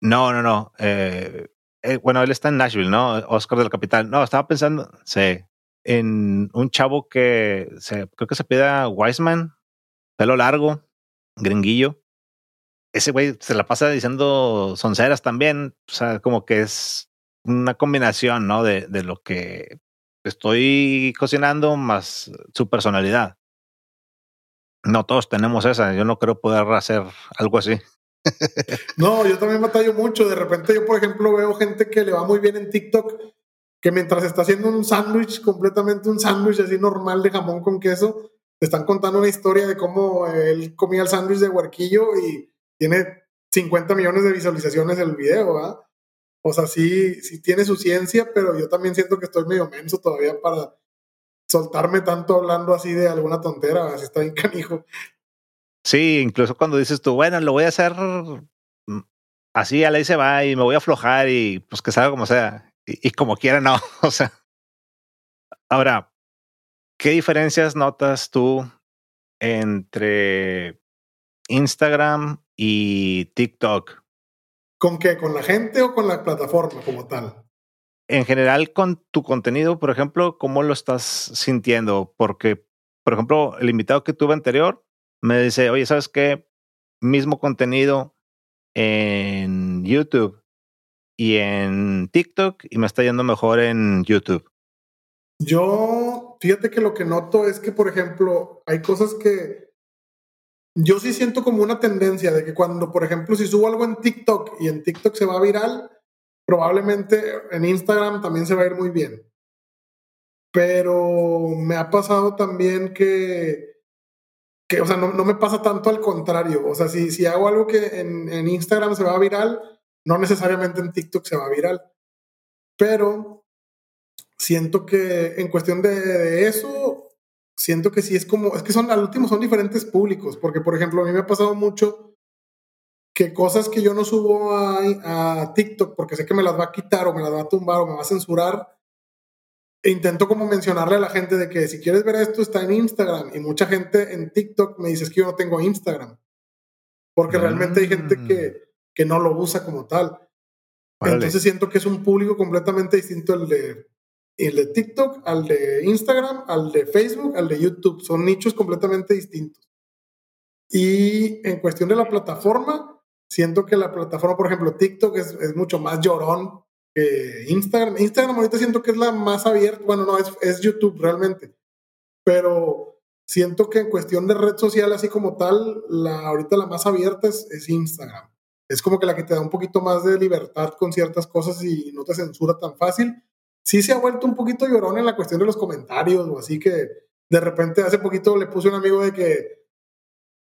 Speaker 1: No, no, no. Eh, eh, bueno, él está en Nashville, ¿no? Oscar de la capital. No, estaba pensando, sí, en un chavo que se, creo que se pida Wiseman, pelo largo, gringuillo. Ese güey se la pasa diciendo sonceras también. O sea, como que es una combinación, ¿no? De, de lo que estoy cocinando más su personalidad. No todos tenemos esa. Yo no creo poder hacer algo así.
Speaker 2: no, yo también batallo mucho. De repente yo, por ejemplo, veo gente que le va muy bien en TikTok, que mientras está haciendo un sándwich, completamente un sándwich así normal de jamón con queso, te están contando una historia de cómo él comía el sándwich de huerquillo y tiene 50 millones de visualizaciones el video, ¿verdad? O sea, sí, sí tiene su ciencia, pero yo también siento que estoy medio menso todavía para soltarme tanto hablando así de alguna tontera, así está bien canijo.
Speaker 1: Sí, incluso cuando dices tú, bueno, lo voy a hacer mm, así, a la se va y me voy a aflojar y pues que salga como sea. Y, y como quiera, no. O sea. Ahora, ¿qué diferencias notas tú entre Instagram y TikTok?
Speaker 2: ¿Con qué? ¿Con la gente o con la plataforma como tal?
Speaker 1: En general, con tu contenido, por ejemplo, ¿cómo lo estás sintiendo? Porque, por ejemplo, el invitado que tuve anterior me dice, oye, ¿sabes qué? Mismo contenido en YouTube y en TikTok y me está yendo mejor en YouTube.
Speaker 2: Yo, fíjate que lo que noto es que, por ejemplo, hay cosas que yo sí siento como una tendencia de que cuando, por ejemplo, si subo algo en TikTok y en TikTok se va viral, probablemente en Instagram también se va a ir muy bien. Pero me ha pasado también que, que o sea, no, no me pasa tanto al contrario. O sea, si, si hago algo que en, en Instagram se va viral, no necesariamente en TikTok se va viral. Pero siento que en cuestión de, de eso, siento que sí es como, es que son al último son diferentes públicos, porque por ejemplo a mí me ha pasado mucho que cosas que yo no subo a, a TikTok porque sé que me las va a quitar o me las va a tumbar o me va a censurar, e intento como mencionarle a la gente de que si quieres ver esto está en Instagram y mucha gente en TikTok me dice es que yo no tengo Instagram, porque realmente hay gente que, mm. que no lo usa como tal. Entonces siento que es un público completamente distinto el de el de TikTok, al de Instagram, al de Facebook, al de YouTube. Son nichos completamente distintos. Y en cuestión de la plataforma, siento que la plataforma, por ejemplo, TikTok es, mucho más llorón que Instagram. Instagram ahorita siento que es la más abierta, bueno, no, es, es YouTube realmente. Pero siento que en cuestión de red social, así como tal, la, ahorita la más abierta es, es Instagram. Es como que la que te da un poquito más de libertad con ciertas cosas y no te censura tan fácil sí se ha vuelto un poquito llorón en la cuestión de los comentarios, o así que de repente hace poquito le puse un amigo de que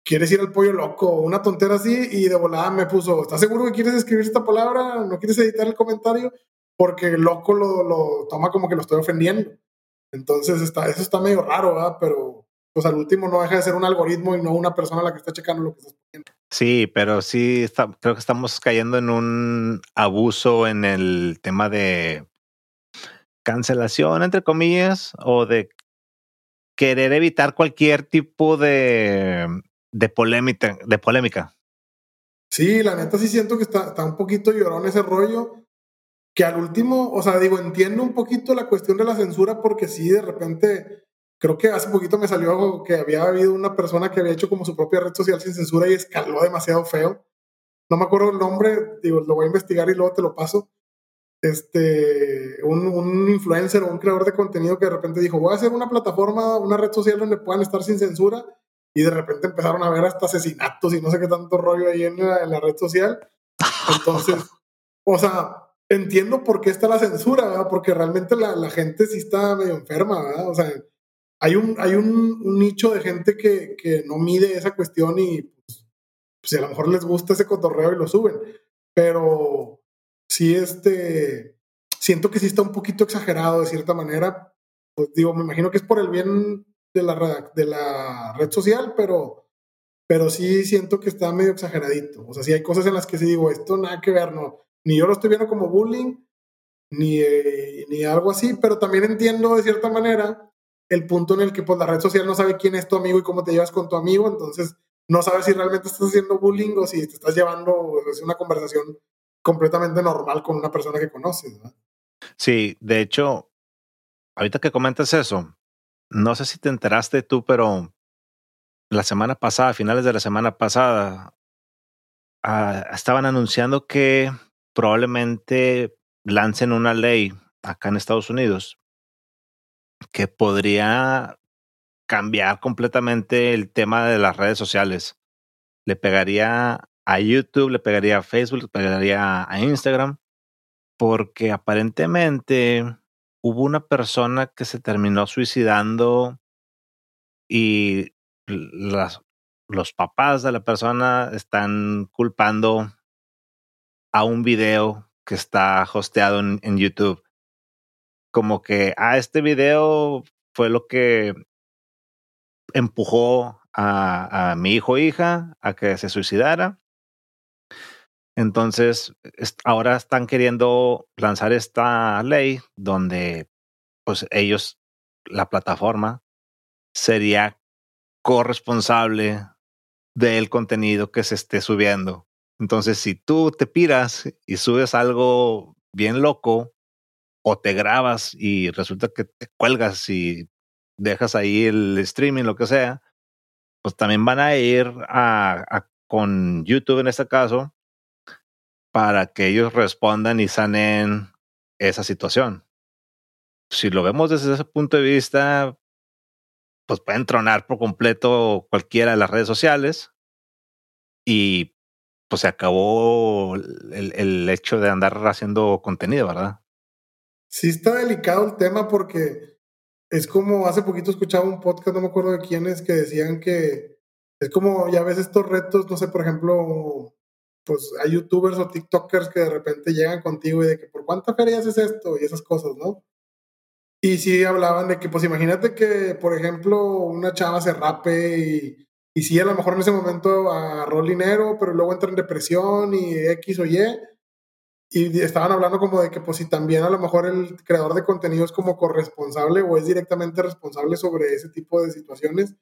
Speaker 2: quieres ir al pollo loco, una tontera así, y de volada me puso, ¿estás seguro que quieres escribir esta palabra? ¿No quieres editar el comentario? Porque loco lo, lo toma como que lo estoy ofendiendo. Entonces está, eso está medio raro, ¿verdad? Pero pues al último no deja de ser un algoritmo y no una persona la que está checando lo que estás poniendo.
Speaker 1: Sí, pero sí creo que estamos cayendo en un abuso en el tema de cancelación, entre comillas, o de querer evitar cualquier tipo de, de, polémica, de polémica.
Speaker 2: Sí, la neta sí siento que está, está un poquito llorón ese rollo. Que al último, o sea, digo, entiendo un poquito la cuestión de la censura porque sí, de repente, creo que hace poquito me salió que había habido una persona que había hecho como su propia red social sin censura y escaló demasiado feo. No me acuerdo el nombre, digo, lo voy a investigar y luego te lo paso este, un, un, influencer o un creador de contenido que de repente dijo, voy a hacer una plataforma, una red social donde puedan estar sin censura, y de repente empezaron a ver hasta asesinatos y no sé qué tanto rollo ahí en la, en la red social. Entonces, o sea, entiendo por qué está la censura. Porque realmente la, la, gente sí está medio enferma, ¿verdad? O sea, hay un, hay un nicho de gente que, que, no mide esa cuestión y pues, pues a lo mejor les gusta ese cotorreo y lo suben. Pero sí, este, siento que sí está un poquito exagerado de cierta manera. Pues digo, me imagino que es por el bien de la, de la red social, pero, pero sí siento que está medio exageradito. O sea, sí hay cosas en las que sí digo, esto nada que ver, no. Ni yo lo estoy viendo como bullying, ni, eh, ni algo así, pero también entiendo de cierta manera el punto en el que pues la red social no sabe quién es tu amigo y cómo te llevas con tu amigo, entonces no sabes si realmente estás haciendo bullying o si te estás llevando una conversación completamente normal con una persona que conoces.
Speaker 1: Sí, de hecho, ahorita que comentas eso, no sé si te enteraste tú, pero la semana pasada, a finales de la semana pasada, ah, estaban anunciando que probablemente lancen una ley acá en Estados Unidos que podría cambiar completamente el tema de las redes sociales. Le pegaría a YouTube, le pegaría a Facebook, le pegaría a Instagram, porque aparentemente hubo una persona que se terminó suicidando y los papás de la persona están culpando a un video que está hosteado en, YouTube. Como que, ah, este video fue lo que empujó a, a mi hijo o hija a que se suicidara. Entonces, ahora están queriendo lanzar esta ley donde, pues, ellos, la plataforma, sería corresponsable del contenido que se esté subiendo. Entonces, si tú te piras y subes algo bien loco o te grabas y resulta que te cuelgas y dejas ahí el streaming, lo que sea, pues también van a ir a, con YouTube en este caso para que ellos respondan y sanen esa situación. Si lo vemos desde ese punto de vista, pues pueden tronar por completo cualquiera de las redes sociales y pues se acabó el, el, hecho de andar haciendo contenido, ¿verdad?
Speaker 2: Sí está delicado el tema porque es como hace poquito escuchaba un podcast, no me acuerdo de quién es, que decían que es como ya ves estos retos, no sé, por ejemplo, pues hay youtubers o tiktokers que de repente llegan contigo y de que por cuánta feria haces esto y esas cosas, ¿no? Y sí hablaban de que, pues imagínate que, por ejemplo, una chava se rape y, y sí, a lo mejor en ese momento agarró dinero, pero luego entra en depresión y X o Y. Y estaban hablando como de que, pues si también a lo mejor el creador de contenido es como corresponsable o es directamente responsable sobre ese tipo de situaciones.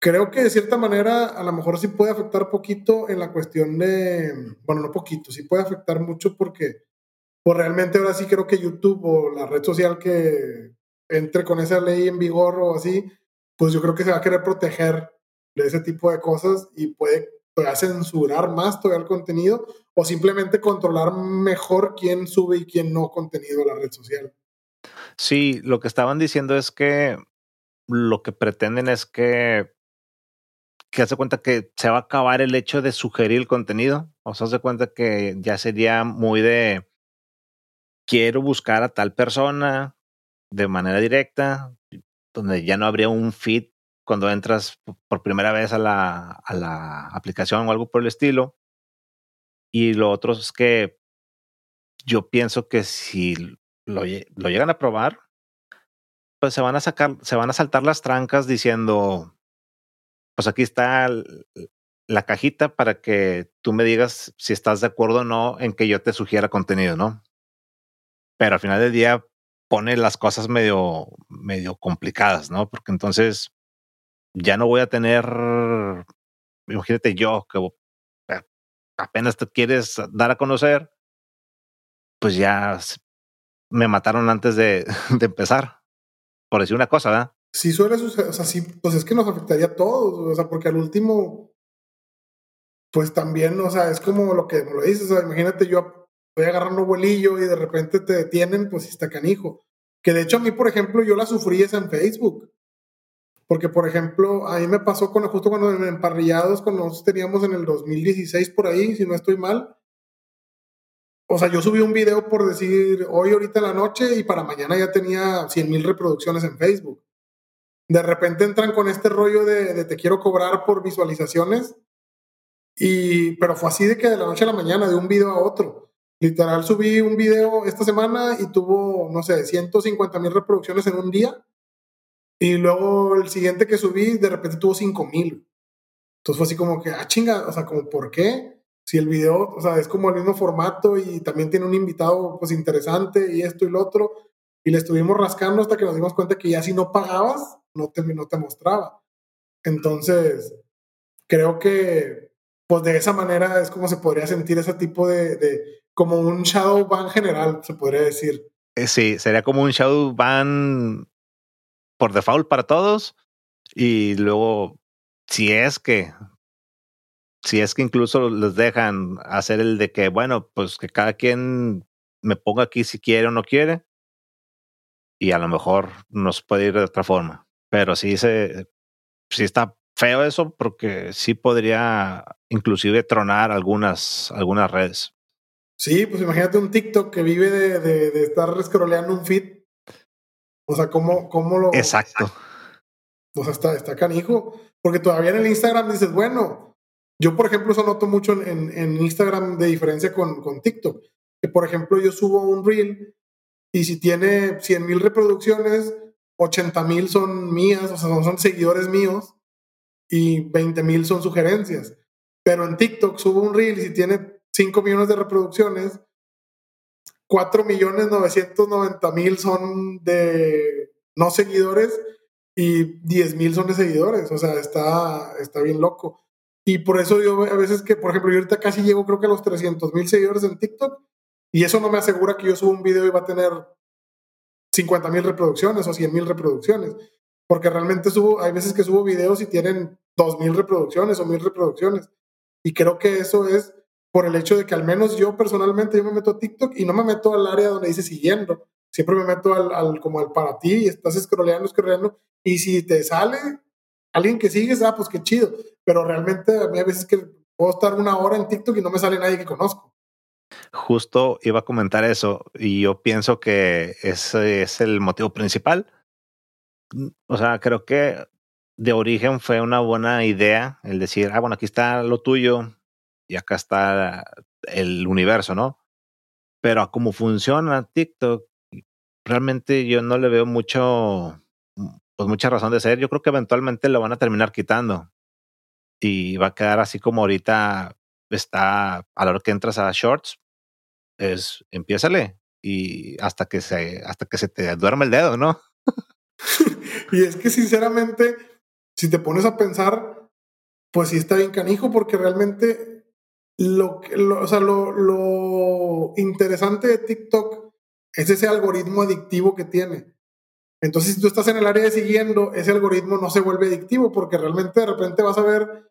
Speaker 2: Creo que de cierta manera a lo mejor sí puede afectar poquito en la cuestión de, bueno, no poquito, sí puede afectar mucho porque pues realmente ahora sí creo que YouTube o la red social que entre con esa ley en vigor o así, pues yo creo que se va a querer proteger de ese tipo de cosas y puede censurar más todo el contenido o simplemente controlar mejor quién sube y quién no contenido a la red social.
Speaker 1: Sí, lo que estaban diciendo es que lo que pretenden es que que hace cuenta que se va a acabar el hecho de sugerir el contenido. O sea, hace cuenta que ya sería muy de quiero buscar a tal persona de manera directa, donde ya no habría un feed cuando entras por primera vez a la, a la aplicación o algo por el estilo. Y lo otro es que yo pienso que si lo, lo llegan a probar, pues se van a sacar, se van a saltar las trancas diciendo, pues aquí está la cajita para que tú me digas si estás de acuerdo o no en que yo te sugiera contenido, ¿no? pero al final del día pone las cosas medio, medio complicadas, ¿no? Porque entonces ya no voy a tener, imagínate yo que apenas te quieres dar a conocer, pues ya me mataron antes de, de empezar, por decir una cosa, ¿verdad?
Speaker 2: Sí suele suceder, o sea, sí, pues es que nos afectaría a todos, o sea, porque al último, pues también, o sea, es como lo que me lo dices, o sea, imagínate yo voy agarrando vuelillo y de repente te detienen, pues está canijo. Que de hecho a mí, por ejemplo, yo la sufrí esa en Facebook. Porque, por ejemplo, a mí me pasó con justo cuando en emparrillados, cuando nosotros teníamos en el 2016 por ahí, si no estoy mal. O sea, yo subí un video por decir hoy, ahorita en la noche, y para mañana ya tenía 100 mil reproducciones en Facebook. De repente entran con este rollo de, de, te quiero cobrar por visualizaciones. Y, pero fue así de que de la noche a la mañana, de un video a otro. Literal, subí un video esta semana y tuvo, no sé, 150 mil reproducciones en un día. Y luego el siguiente que subí, de repente tuvo 5 mil. Entonces fue así como que, ah, chinga, o sea, como, ¿por qué? Si el video, o sea, es como el mismo formato y también tiene un invitado, pues, interesante y esto y lo otro. Y le estuvimos rascando hasta que nos dimos cuenta que ya si no pagabas, no te, no te mostraba. Entonces, creo que pues de esa manera es como se podría sentir ese tipo de, de como un shadow ban general, se podría decir.
Speaker 1: Eh, sí, sería como un shadow ban por default para todos y luego si es que si es que incluso les dejan hacer el de que bueno, pues que cada quien me ponga aquí si quiere o no quiere y a lo mejor nos puede ir de otra forma. Pero sí se sí está feo eso porque sí podría inclusive tronar algunas, algunas redes.
Speaker 2: Sí, pues imagínate un TikTok que vive de, de, estar scrolleando un feed. O sea, ¿cómo, cómo lo...
Speaker 1: Exacto.
Speaker 2: O sea, está, está canijo. Porque todavía en el Instagram dices, bueno, yo por ejemplo eso noto mucho en, en Instagram de diferencia con, con TikTok. Que por ejemplo yo subo un reel y si tiene 100 mil reproducciones, 80 mil son mías, o sea, son, seguidores míos y 20 mil son sugerencias. Pero en TikTok subo un reel y si tiene 5 millones de reproducciones, 4 millones 990 mil son de no seguidores y 10 mil son de seguidores. O sea, está, está bien loco. Y por eso yo a veces que, por ejemplo, yo ahorita casi llego creo que a los 300 mil seguidores en TikTok y eso no me asegura que yo suba un video y va a tener 50 mil reproducciones o 100 mil reproducciones porque realmente subo, hay veces que subo videos y tienen dos mil reproducciones o mil reproducciones. Y creo que eso es por el hecho de que al menos yo personalmente yo me meto a TikTok y no me meto al área donde dice siguiendo. Siempre me meto al, al como al para ti y estás scrolleando, scrolleando. Y si te sale alguien que sigues, ah, pues qué chido. Pero realmente a mí a veces que puedo estar una hora en TikTok y no me sale nadie que conozco.
Speaker 1: Justo iba a comentar eso y yo pienso que ese es el motivo principal o sea, creo que de origen fue una buena idea el decir, ah, bueno, aquí está lo tuyo y acá está el universo, ¿no? Pero a cómo funciona TikTok, realmente yo no le veo mucho, pues mucha razón de ser. Yo creo que eventualmente lo van a terminar quitando y va a quedar así como ahorita está a la hora que entras a Shorts, es empiézale y hasta que se, hasta que se te duerme el dedo, ¿no?
Speaker 2: y es que sinceramente, si te pones a pensar, pues sí está bien canijo, porque realmente lo, lo, o sea, lo, lo interesante de TikTok es ese algoritmo adictivo que tiene. Entonces, si tú estás en el área de siguiendo, ese algoritmo no se vuelve adictivo porque realmente de repente vas a ver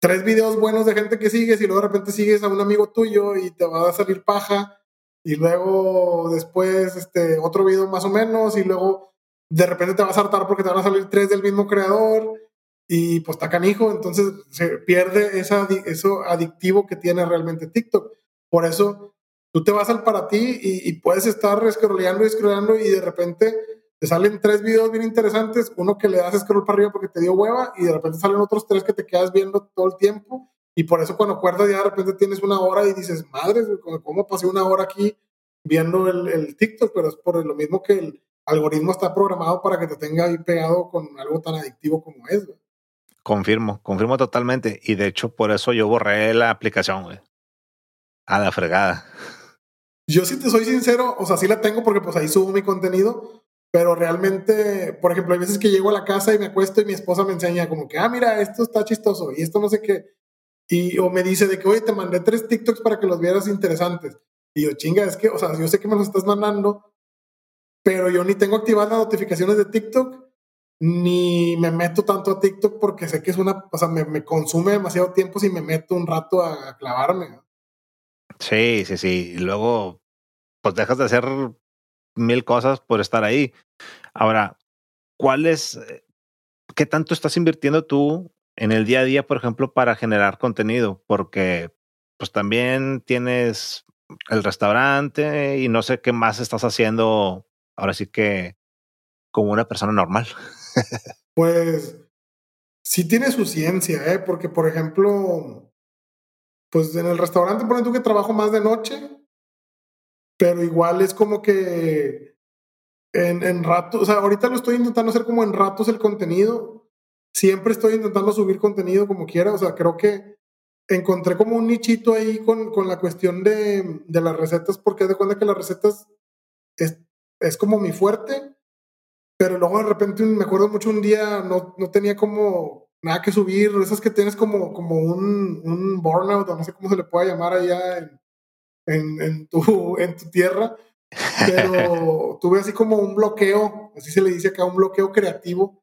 Speaker 2: tres videos buenos de gente que sigues y luego de repente sigues a un amigo tuyo y te va a salir paja y luego después este otro video más o menos y luego de repente te vas a hartar porque te van a salir tres del mismo creador y pues está canijo, entonces se pierde esa, eso adictivo que tiene realmente TikTok. Por eso tú te vas al para ti y, puedes estar scrolleando y scrolleando y de repente te salen tres videos bien interesantes, uno que le das scroll para arriba porque te dio hueva y de repente salen otros tres que te quedas viendo todo el tiempo y por eso cuando acuerdas ya de repente tienes una hora y dices, madre, ¿cómo pasé una hora aquí viendo el, el TikTok? Pero es por lo mismo que el, algoritmo está programado para que te tenga ahí pegado con algo tan adictivo como es.
Speaker 1: Confirmo, confirmo totalmente. Y de hecho, por eso yo borré la aplicación, güey. A la fregada.
Speaker 2: Yo si te soy sincero, o sea, sí la tengo porque pues ahí subo mi contenido, pero realmente, por ejemplo, hay veces que llego a la casa y me acuesto y mi esposa me enseña como que, ah, mira, esto está chistoso y esto no sé qué. Y o me dice de que, oye, te mandé tres TikToks para que los vieras interesantes. Y yo, chinga, es que, o sea, yo sé que me los estás mandando, pero yo ni tengo activadas las notificaciones de TikTok, ni me meto tanto a TikTok porque sé que es una, o sea, me, consume demasiado tiempo si me meto un rato a, clavarme.
Speaker 1: Sí, sí, sí. Y luego, pues dejas de hacer mil cosas por estar ahí. Ahora, ¿cuál es, eh, qué tanto estás invirtiendo tú en el día a día, por ejemplo, para generar contenido? Porque, pues también tienes el restaurante y no sé qué más estás haciendo ahora sí que como una persona normal.
Speaker 2: pues sí tiene su ciencia, ¿eh? porque por ejemplo, pues en el restaurante ponen tú que trabajo más de noche, pero igual es como que en, en ratos, o sea, ahorita lo estoy intentando hacer como en ratos el contenido. Siempre estoy intentando subir contenido como quiera, o sea, creo que encontré como un nichito ahí con, con la cuestión de, de las recetas, porque de cuenta que las recetas es, es como mi fuerte, pero luego de repente me acuerdo mucho un día, no, no tenía como nada que subir, esas que tienes como, como un, un burnout, o no sé cómo se le puede llamar allá en, en, en, tu, en tu tierra, pero tuve así como un bloqueo, así se le dice acá, un bloqueo creativo.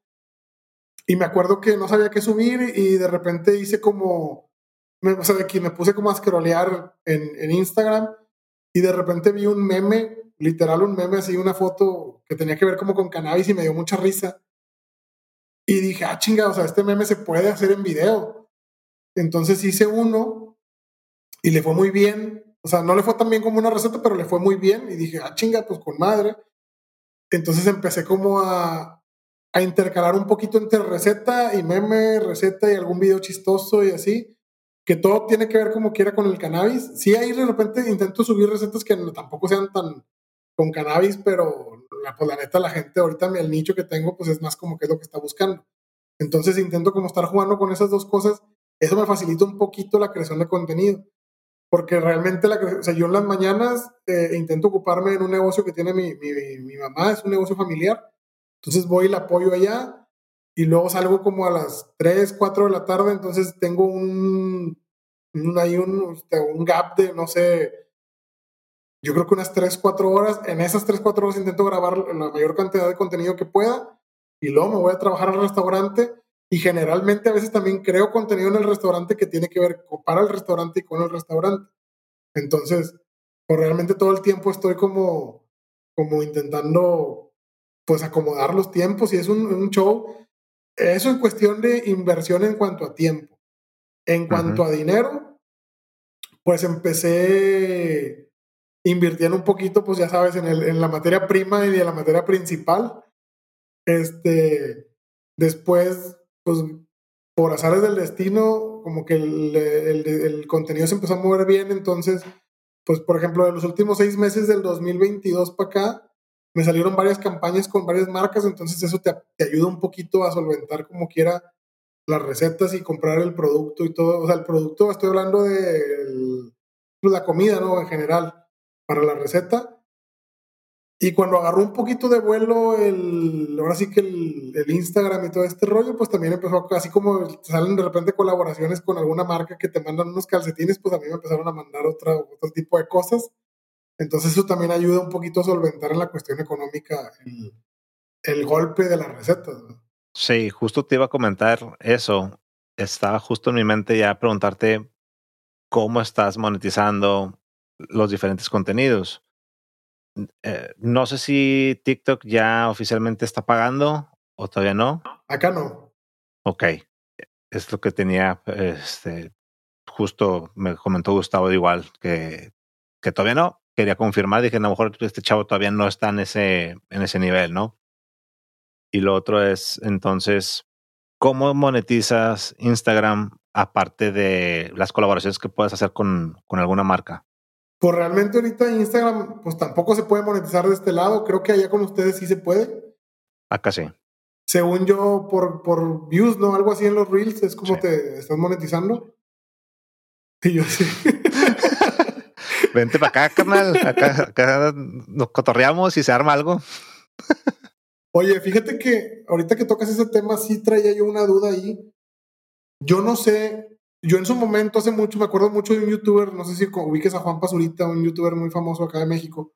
Speaker 2: Y me acuerdo que no sabía qué subir y de repente hice como, o sea, de que me puse como a scrollear en, en Instagram y de repente vi un meme, literal un meme así, una foto que tenía que ver como con cannabis y me dio mucha risa. Y dije, ah, chinga, o sea, este meme se puede hacer en video. Entonces hice uno y le fue muy bien. O sea, no le fue tan bien como una receta, pero le fue muy bien. Y dije, ah, chinga, pues con madre. Entonces empecé como a, intercalar un poquito entre receta y meme, receta y algún video chistoso y así, que todo tiene que ver como quiera con el cannabis. Sí, ahí de repente intento subir recetas que tampoco sean tan con cannabis, pero la, pues la neta la gente ahorita el nicho que tengo pues es más como que es lo que está buscando. Entonces intento como estar jugando con esas dos cosas. Eso me facilita un poquito la creación de contenido porque realmente la, o sea, yo en las mañanas eh, intento ocuparme en un negocio que tiene mi, mi, mi, mamá, es un negocio familiar, entonces voy y la apoyo allá y luego salgo como a las 3, 4 de la tarde, entonces tengo un, un, hay un, este, un gap de, no sé, yo creo que unas 3, 4 horas, en esas 3, 4 horas intento grabar la mayor cantidad de contenido que pueda y luego me voy a trabajar al restaurante y generalmente a veces también creo contenido en el restaurante que tiene que ver para el restaurante y con el restaurante. Entonces, pues realmente todo el tiempo estoy como, como intentando pues acomodar los tiempos y es un, un show. Eso en cuestión de inversión en cuanto a tiempo. En cuanto a dinero, pues empecé invirtiendo un poquito, pues ya sabes, en, el, en la materia prima y en la materia principal. Este, después pues por azares del destino, como que el, el, contenido se empezó a mover bien, entonces, pues por ejemplo, de los últimos seis meses del 2022 para acá, me salieron varias campañas con varias marcas, entonces eso te, te, ayuda un poquito a solventar como quiera las recetas y comprar el producto y todo, o sea, el producto, estoy hablando de la comida, ¿no? En general, para la receta, y cuando agarró un poquito de vuelo, el, ahora sí que el, Instagram y todo este rollo, pues también empezó, así como salen de repente colaboraciones con alguna marca que te mandan unos calcetines, pues a mí me empezaron a mandar otra, otro tipo de cosas. Entonces eso también ayuda un poquito a solventar en la cuestión económica el golpe de las recetas.
Speaker 1: Sí, justo te iba a comentar eso. Estaba justo en mi mente ya preguntarte cómo estás monetizando los diferentes contenidos eh, no sé si TikTok ya oficialmente está pagando o todavía no.
Speaker 2: Acá no.
Speaker 1: Ok. Es lo que tenía, este, justo me comentó Gustavo igual, que, que todavía no. Quería confirmar, dije, a lo mejor este chavo todavía no está en ese, en ese nivel, ¿no? Y lo otro es, entonces, ¿cómo monetizas Instagram aparte de las colaboraciones que puedes hacer con, con alguna marca?
Speaker 2: Pues realmente ahorita Instagram, pues tampoco se puede monetizar de este lado. Creo que allá con ustedes sí se puede.
Speaker 1: Acá sí.
Speaker 2: Según yo, por, por views, ¿no? Algo así en los reels, es como te estás monetizando. Y yo sí.
Speaker 1: Vente para acá, carnal. Acá, acá nos cotorreamos y se arma algo.
Speaker 2: Oye, fíjate que ahorita que tocas ese tema, sí traía yo una duda ahí. Yo no sé yo en su momento, hace mucho, me acuerdo mucho de un youtuber, no sé si ubiques a Juan Pazurita, un youtuber muy famoso acá de México.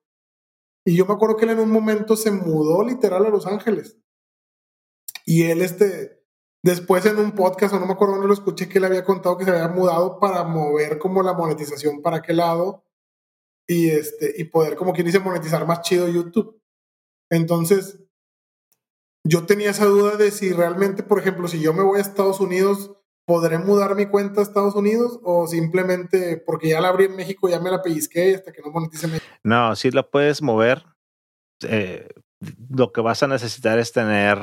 Speaker 2: Y yo me acuerdo que él en un momento se mudó literal a Los Ángeles. Y él, este, después en un podcast, o no me acuerdo dónde lo escuché, que él había contado que se había mudado para mover como la monetización para aquel lado y, este, y poder, como quien dice, monetizar más chido YouTube. Entonces, yo tenía esa duda de si realmente, por ejemplo, si yo me voy a Estados Unidos, ¿podré mudar mi cuenta a Estados Unidos o simplemente porque ya la abrí en México ya me la pellizqué hasta que no monetice México?
Speaker 1: No, sí la puedes mover. Eh, lo que vas a necesitar es tener...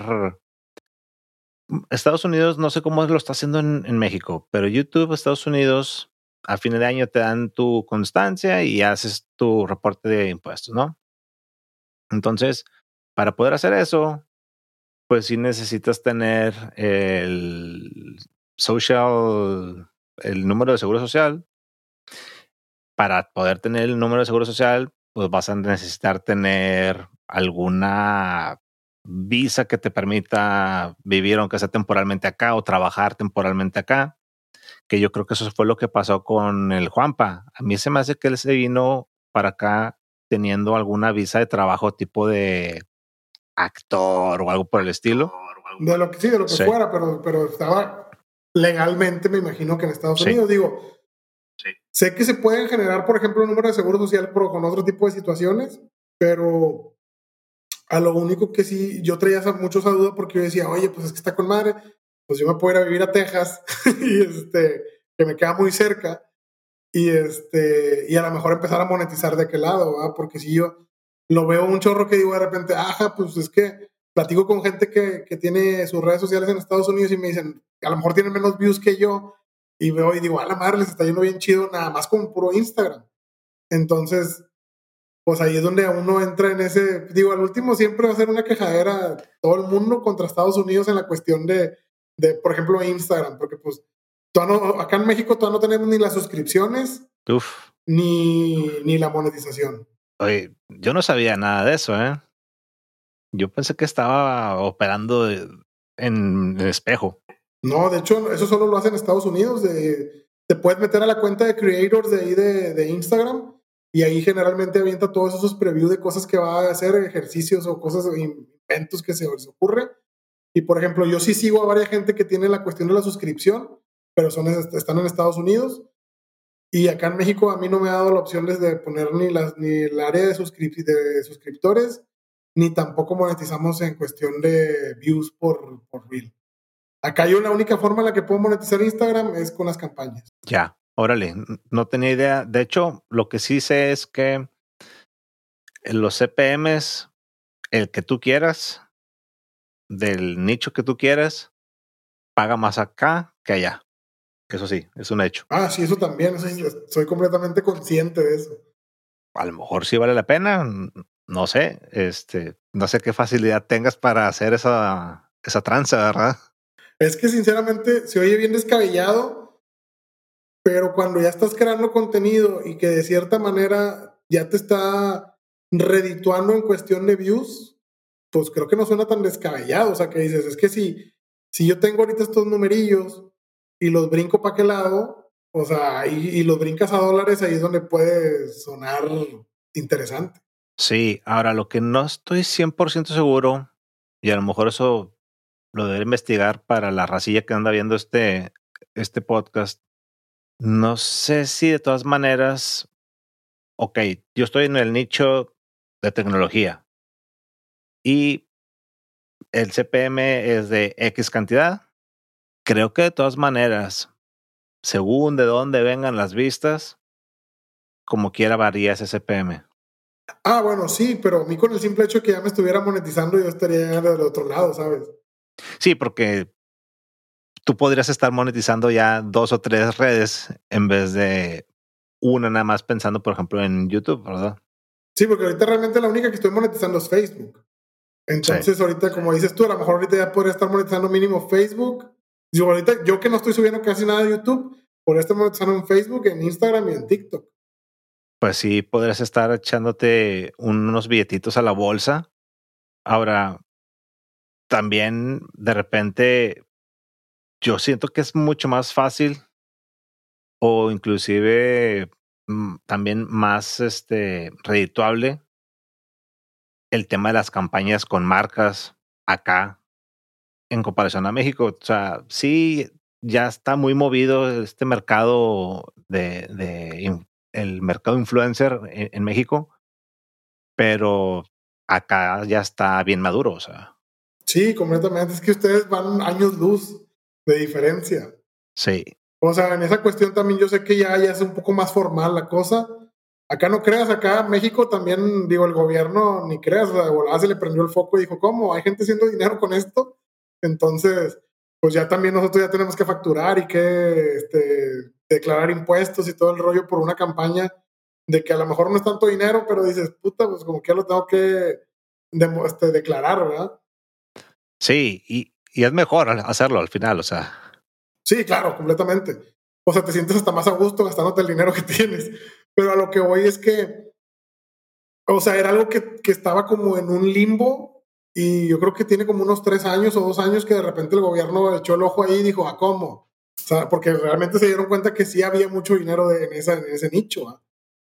Speaker 1: Estados Unidos, no sé cómo lo está haciendo en, en México, pero YouTube, Estados Unidos, a fin de año te dan tu constancia y haces tu reporte de impuestos, ¿no? Entonces, para poder hacer eso, pues sí necesitas tener el social, el número de seguro social, para poder tener el número de seguro social, pues vas a necesitar tener alguna visa que te permita vivir aunque sea temporalmente acá o trabajar temporalmente acá, que yo creo que eso fue lo que pasó con el Juanpa. A mí se me hace que él se vino para acá teniendo alguna visa de trabajo tipo de actor o algo por el estilo.
Speaker 2: De lo que sí, de lo que fuera, pero, pero estaba legalmente, me imagino que en Estados Unidos, digo, sé que se pueden generar, por ejemplo, un número de seguro social con otro tipo de situaciones, pero a lo único que sí, yo traía mucho esa duda porque yo decía, oye, pues es que está con madre, pues yo me puedo ir a vivir a Texas y este, que me queda muy cerca y este, y a lo mejor empezar a monetizar de aquel lado, ¿verdad? Porque si yo lo veo un chorro que digo de repente, ajá, pues es que platico con gente que, que tiene sus redes sociales en Estados Unidos y me dicen, a lo mejor tienen menos views que yo y veo y digo, a la madre les está yendo bien chido, nada más con puro Instagram. Entonces, pues ahí es donde uno entra en ese, digo, al último siempre va a ser una quejadera todo el mundo contra Estados Unidos en la cuestión de, de por ejemplo, Instagram, porque pues no, acá en México todavía no tenemos ni las suscripciones, Ni, ni la monetización.
Speaker 1: Oye, yo no sabía nada de eso, ¿eh? Yo pensé que estaba operando en el espejo.
Speaker 2: No, de hecho, eso solo lo hacen en Estados Unidos. De, te puedes meter a la cuenta de creators de ahí de, de Instagram y ahí generalmente avienta todos esos previews de cosas que va a hacer, ejercicios o cosas, inventos que se les ocurre. Y por ejemplo, yo sí sigo a varias gente que tiene la cuestión de la suscripción, pero son, están en Estados Unidos. Y acá en México a mí no me ha dado la opción de poner ni, las, ni el área de, de suscriptores, ni tampoco monetizamos en cuestión de views por, por reel. Acá yo la única forma en la que puedo monetizar Instagram es con las campañas.
Speaker 1: Ya, órale, no tenía idea. De hecho, lo que sí sé es que los CPMs, el que tú quieras, del nicho que tú quieras, paga más acá que allá. Eso sí, es un hecho.
Speaker 2: Ah, sí, eso también. soy completamente consciente de eso.
Speaker 1: A lo mejor sí vale la pena. No sé. Este, no sé qué facilidad tengas para hacer esa, esa tranza, ¿verdad?
Speaker 2: Es que sinceramente se oye bien descabellado, pero cuando ya estás creando contenido y que de cierta manera ya te está redituando en cuestión de views, pues creo que no suena tan descabellado. O sea, que dices, es que si, si yo tengo ahorita estos numerillos y los brinco para qué lado, o sea, y, y, los brincas a dólares, ahí es donde puede sonar interesante.
Speaker 1: Sí, ahora lo que no estoy 100% seguro, y a lo mejor eso lo debería investigar para la racilla que anda viendo este, este podcast, no sé si de todas maneras, ok, yo estoy en el nicho de tecnología y el CPM es de X cantidad Creo que de todas maneras, según de dónde vengan las vistas, como quiera varía ese CPM.
Speaker 2: Ah, bueno, sí, pero a mí con el simple hecho que ya me estuviera monetizando, yo estaría del otro lado, ¿sabes?
Speaker 1: Sí, porque tú podrías estar monetizando ya dos o tres redes en vez de una nada más pensando, por ejemplo, en YouTube, ¿verdad?
Speaker 2: Sí, porque ahorita realmente la única que estoy monetizando es Facebook. Entonces, ahorita, como dices tú, a lo mejor ahorita ya podría estar monetizando mínimo Facebook yo ahorita, yo que no estoy subiendo casi nada de YouTube, por este momento están en Facebook, en Instagram y en TikTok.
Speaker 1: Pues sí, podrías estar echándote unos billetitos a la bolsa. Ahora, también de repente, yo siento que es mucho más fácil o inclusive mm, también más este redituable el tema de las campañas con marcas acá en comparación a México. O sea, sí, ya está muy movido este mercado de, de el mercado influencer en, México, pero acá ya está bien maduro, o sea.
Speaker 2: Sí, completamente. Es que ustedes van años luz de diferencia.
Speaker 1: Sí.
Speaker 2: O sea, en esa cuestión también yo sé que ya, ya es un poco más formal la cosa. Acá no creas, acá México también, digo, el gobierno, ni creas, o sea, se le prendió el foco y dijo, ¿cómo? ¿Hay gente haciendo dinero con esto? Entonces, pues ya también nosotros ya tenemos que facturar y que este, declarar impuestos y todo el rollo por una campaña de que a lo mejor no es tanto dinero, pero dices, puta, pues como que ya lo tengo que este, declarar, ¿verdad?
Speaker 1: Sí, y, y es mejor hacerlo al final, o sea.
Speaker 2: Sí, claro, completamente. O sea, te sientes hasta más a gusto gastándote el dinero que tienes. Pero a lo que voy es que o sea, era algo que, que estaba como en un limbo y yo creo que tiene como unos tres años o dos años que de repente el gobierno echó el ojo ahí y dijo, ¿a cómo? O sea, porque realmente se dieron cuenta que sí había mucho dinero en, esa, en ese nicho.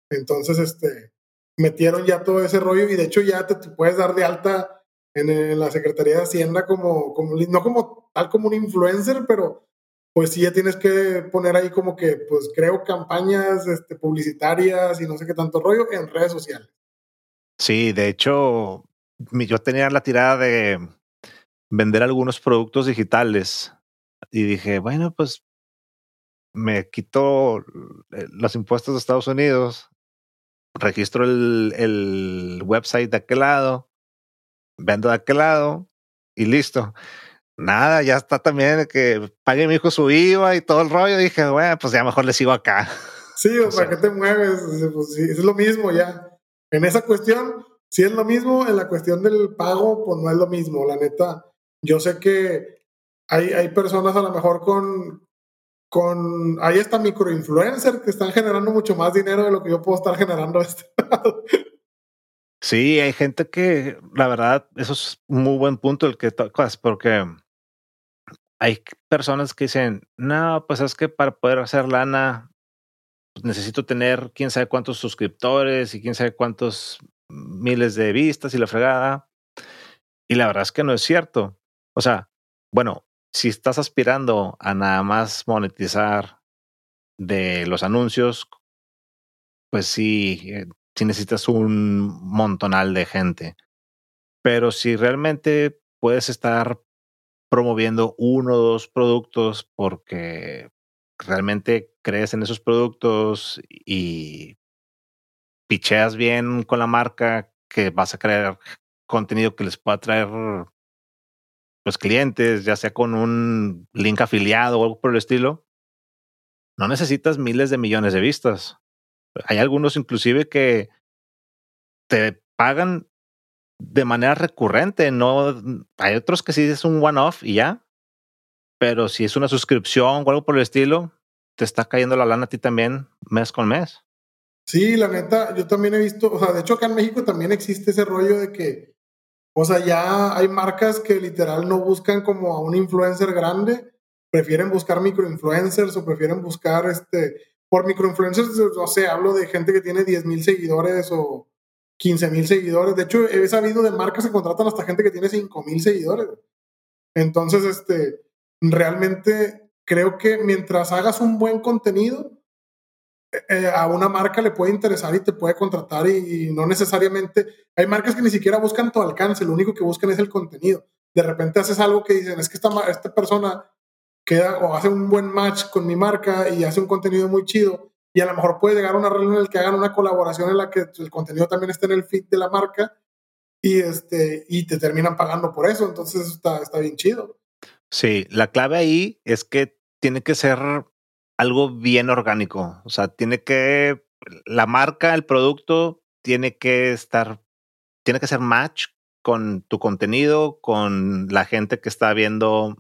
Speaker 2: Entonces, este, metieron ya todo ese rollo y de hecho ya te, puedes dar de alta en, la Secretaría de Hacienda como, como, no como tal como un influencer, pero pues sí ya tienes que poner ahí como que, pues creo campañas este, publicitarias y no sé qué tanto rollo en redes sociales.
Speaker 1: Sí, de hecho, yo tenía la tirada de vender algunos productos digitales y dije, bueno, pues me quito eh, los impuestos de Estados Unidos, registro el, el website de aquel lado, vendo de aquel lado y listo. Nada, ya está también que pague mi hijo su IVA y todo el rollo. dije, bueno, pues ya mejor le sigo acá.
Speaker 2: Sí, o, sea, ¿para qué te mueves? Pues sí, es lo mismo ya. En esa cuestión, si es lo mismo, en la cuestión del pago, pues no es lo mismo, la neta. Yo sé que hay, hay personas a lo mejor con, con, ahí está microinfluencers que están generando mucho más dinero de lo que yo puedo estar generando este
Speaker 1: Sí, hay gente que, la verdad, eso es un muy buen punto el que tocas, porque hay personas que dicen, no, pues es que para poder hacer lana pues necesito tener quién sabe cuántos suscriptores y quién sabe cuántos miles de vistas y la fregada. Y la verdad es que no es cierto. O sea, bueno, si estás aspirando a nada más monetizar de los anuncios, pues sí, eh, sí necesitas un montonal de gente. Pero si realmente puedes estar promoviendo uno o dos productos porque realmente crees en esos productos y picheas bien con la marca, que vas a crear contenido que les pueda traer los clientes, ya sea con un link afiliado o algo por el estilo, no necesitas miles de millones de vistas. Hay algunos inclusive que te pagan de manera recurrente, no hay otros que sí es un one-off y ya, pero si es una suscripción o algo por el estilo, te está cayendo la lana a ti también mes con mes.
Speaker 2: Sí, la neta, yo también he visto, o sea, de hecho acá en México también existe ese rollo de que, o sea, ya hay marcas que literal no buscan como a un influencer grande, prefieren buscar microinfluencers o prefieren buscar, este, por microinfluencers, no sé, hablo de gente que tiene 10 mil seguidores o 15 mil seguidores. De hecho, he sabido de marcas que contratan hasta gente que tiene 5 mil seguidores. Entonces, este, realmente creo que mientras hagas un buen contenido, eh, a una marca le puede interesar y te puede contratar y, no necesariamente, hay marcas que ni siquiera buscan tu alcance, lo único que buscan es el contenido. De repente haces algo que dicen, es que esta, esta persona queda o hace un buen match con mi marca y hace un contenido muy chido y a lo mejor puede llegar a una reunión en la que hagan una colaboración en la que el contenido también esté en el feed de la marca y, este, y te terminan pagando por eso, entonces está, está bien chido.
Speaker 1: Sí, la clave ahí es que tiene que ser algo bien orgánico. O sea, tiene que, la marca, el producto, tiene que estar, tiene que ser match con tu contenido, con la gente que está viendo,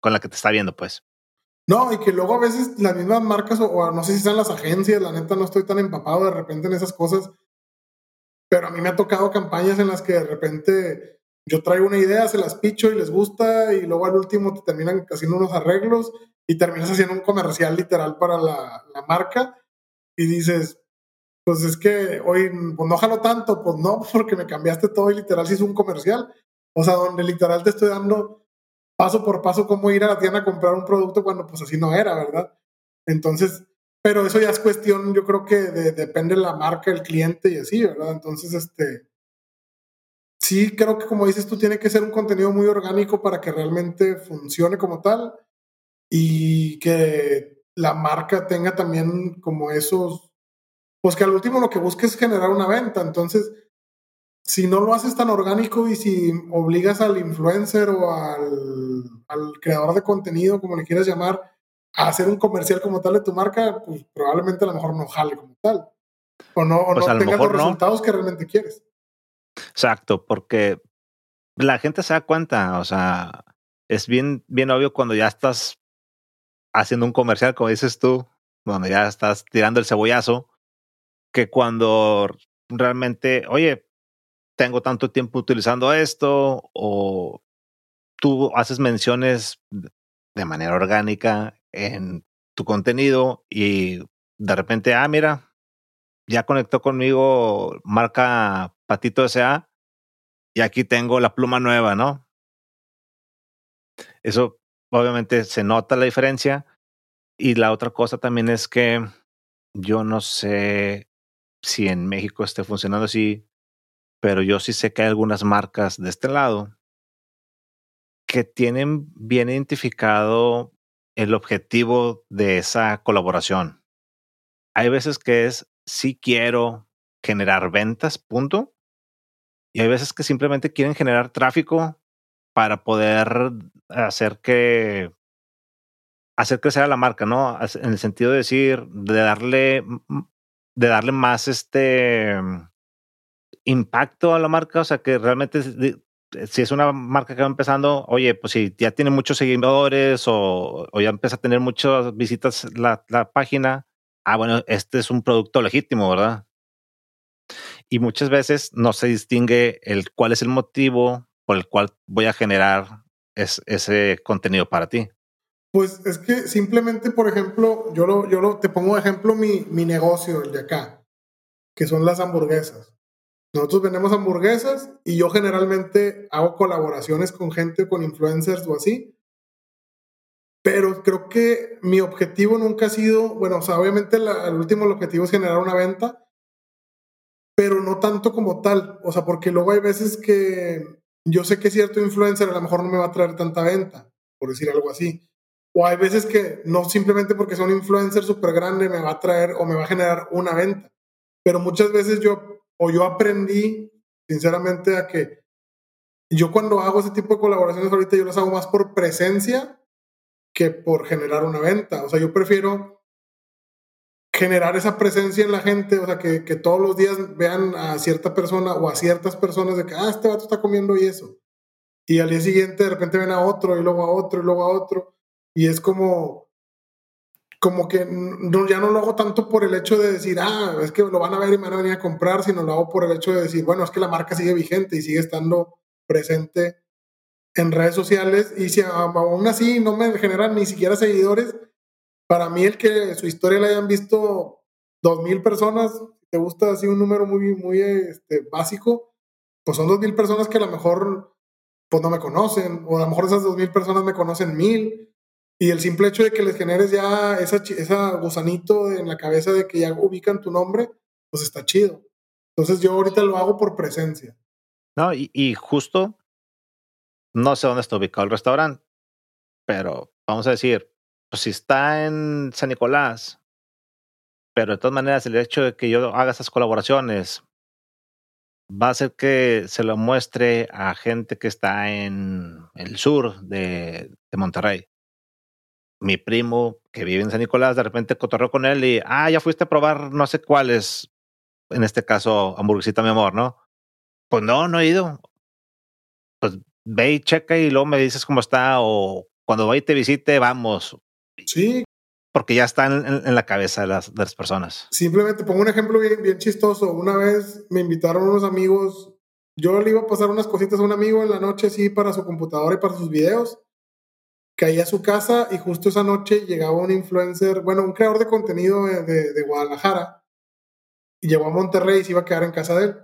Speaker 1: con la que te está viendo, pues.
Speaker 2: No, y que luego a veces las mismas marcas, o, no sé si sean las agencias, la neta no estoy tan empapado de repente en esas cosas, pero a mí me ha tocado campañas en las que de repente yo traigo una idea, se las picho y les gusta, y luego al último te terminan haciendo unos arreglos y terminas haciendo un comercial literal para la, la marca y dices, pues es que hoy pues no jalo tanto, pues no, porque me cambiaste todo y literal si es un comercial. O sea, donde literal te estoy dando paso por paso cómo ir a la tienda a comprar un producto cuando pues así no era, ¿verdad? Entonces, pero eso ya es cuestión, yo creo que depende de la marca, el cliente y así, ¿verdad? Entonces, este, sí creo que como dices tú, tiene que ser un contenido muy orgánico para que realmente funcione como tal y que la marca tenga también como esos, pues que al último lo que busque es generar una venta. Entonces, si no lo haces tan orgánico y si obligas al influencer o al, al creador de contenido, como le quieras llamar, a hacer un comercial como tal de tu marca, pues probablemente a lo mejor no jale como tal. O no, o pues no tengas los resultados que realmente quieres.
Speaker 1: Exacto, porque la gente se da cuenta, o sea, es bien, bien obvio cuando ya estás haciendo un comercial, como dices tú, donde ya estás tirando el cebollazo, que cuando realmente, oye, tengo tanto tiempo utilizando esto o tú haces menciones de manera orgánica en tu contenido y de repente, ah, mira, ya conectó conmigo marca Patito S.A. y aquí tengo la pluma nueva, ¿no? Eso obviamente se nota la diferencia. Y la otra cosa también es que yo no sé si en México esté funcionando así, pero yo sí sé que hay algunas marcas de este lado que tienen bien identificado el objetivo de esa colaboración. Hay veces que es si quiero generar ventas, punto. Y hay veces que simplemente quieren generar tráfico para poder hacer que hacer crecer a la marca, ¿no? En el sentido de decir, de darle, de darle más este impacto a la marca, o sea, que realmente si es una marca que va empezando, oye, pues si ya tiene muchos seguidores o, ya empieza a tener muchas visitas la página, ah, bueno, este es un producto legítimo, ¿verdad? Y muchas veces no se distingue el cuál es el motivo por el cual voy a generar ese contenido para ti.
Speaker 2: Pues es que simplemente, por ejemplo, yo lo, yo lo, te pongo de ejemplo mi, mi negocio, el de acá, que son las hamburguesas. Nosotros vendemos hamburguesas y yo generalmente hago colaboraciones con gente, con influencers o así. Pero creo que mi objetivo nunca ha sido, bueno, o sea, obviamente el último objetivo es generar una venta, pero no tanto como tal. O sea, porque luego hay veces que yo sé que cierto influencer a lo mejor no me va a traer tanta venta, por decir algo así. O hay veces que no simplemente porque son influencer súper grande me va a traer o me va a generar una venta. Pero muchas veces yo, o yo aprendí, sinceramente, a que yo cuando hago ese tipo de colaboraciones ahorita yo las hago más por presencia que por generar una venta. O sea, yo prefiero generar esa presencia en la gente, o sea, que, todos los días vean a cierta persona o a ciertas personas de que, ah, este vato está comiendo y eso. Y al día siguiente de repente ven a otro y luego a otro y luego a otro. Y es como, como que no, ya no lo hago tanto por el hecho de decir, ah, es que lo van a ver y me van a venir a comprar, sino lo hago por el hecho de decir, bueno, es que la marca sigue vigente y sigue estando presente en redes sociales. Y si aún así no me generan ni siquiera seguidores, para mí el que su historia la hayan visto dos mil personas, te gusta así un número muy, muy este, básico, pues son dos mil personas que a lo mejor pues no me conocen, o a lo mejor esas dos mil personas me conocen mil, y el simple hecho de que les generes ya esa, esa gusanito en la cabeza de que ya ubican tu nombre, pues está chido. Entonces yo ahorita lo hago por presencia.
Speaker 1: No, y, justo, no sé dónde está ubicado el restaurante, pero vamos a decir, pues si está en San Nicolás, pero de todas maneras el hecho de que yo haga esas colaboraciones va a hacer que se lo muestre a gente que está en el sur de Monterrey mi primo que vive en San Nicolás, de repente cotorreo con él y, ah, ya fuiste a probar no sé cuáles, en este caso, hamburguesita, mi amor, ¿no? Pues no, no he ido. Pues ve y checa y luego me dices cómo está o cuando vaya y te visite, vamos.
Speaker 2: Sí.
Speaker 1: Porque ya está en, la cabeza de las, de las, personas.
Speaker 2: Simplemente pongo un ejemplo bien, bien chistoso. Una vez me invitaron unos amigos, yo le iba a pasar unas cositas a un amigo en la noche, sí, para su computadora y para sus videos caí a su casa y justo esa noche llegaba un influencer, bueno, un creador de contenido de, Guadalajara, y llegó a Monterrey y se iba a quedar en casa de él.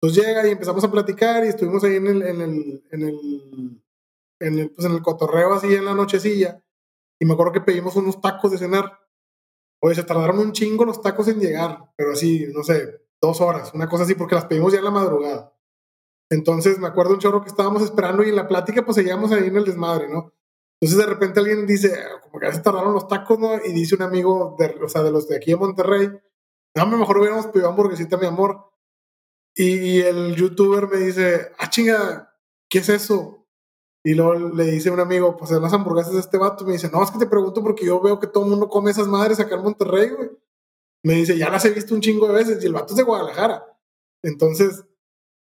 Speaker 2: Entonces llega y empezamos a platicar y estuvimos ahí en el, en el, en el, en el, pues en el cotorreo así en la nochecilla. Y me acuerdo que pedimos unos tacos de cenar. Oye, se tardaron un chingo los tacos en llegar, pero así, no sé, dos horas, una cosa así, porque las pedimos ya en la madrugada. Entonces me acuerdo un chorro que estábamos esperando y en la plática pues seguíamos ahí en el desmadre, ¿no? Entonces de repente alguien dice, como que ya se tardaron los tacos, ¿no? Y dice un amigo, de, o sea, de los de aquí de Monterrey, no, mejor hubiéramos pedido hamburguesita, mi amor. Y, el youtuber me dice, ah, chinga, ¿qué es eso? Y luego le dice un amigo, pues las hamburguesas de este vato, me dice, no, es que te pregunto porque yo veo que todo el mundo come esas madres acá en Monterrey, güey. Me dice, ya las he visto un chingo de veces y el vato es de Guadalajara. Entonces,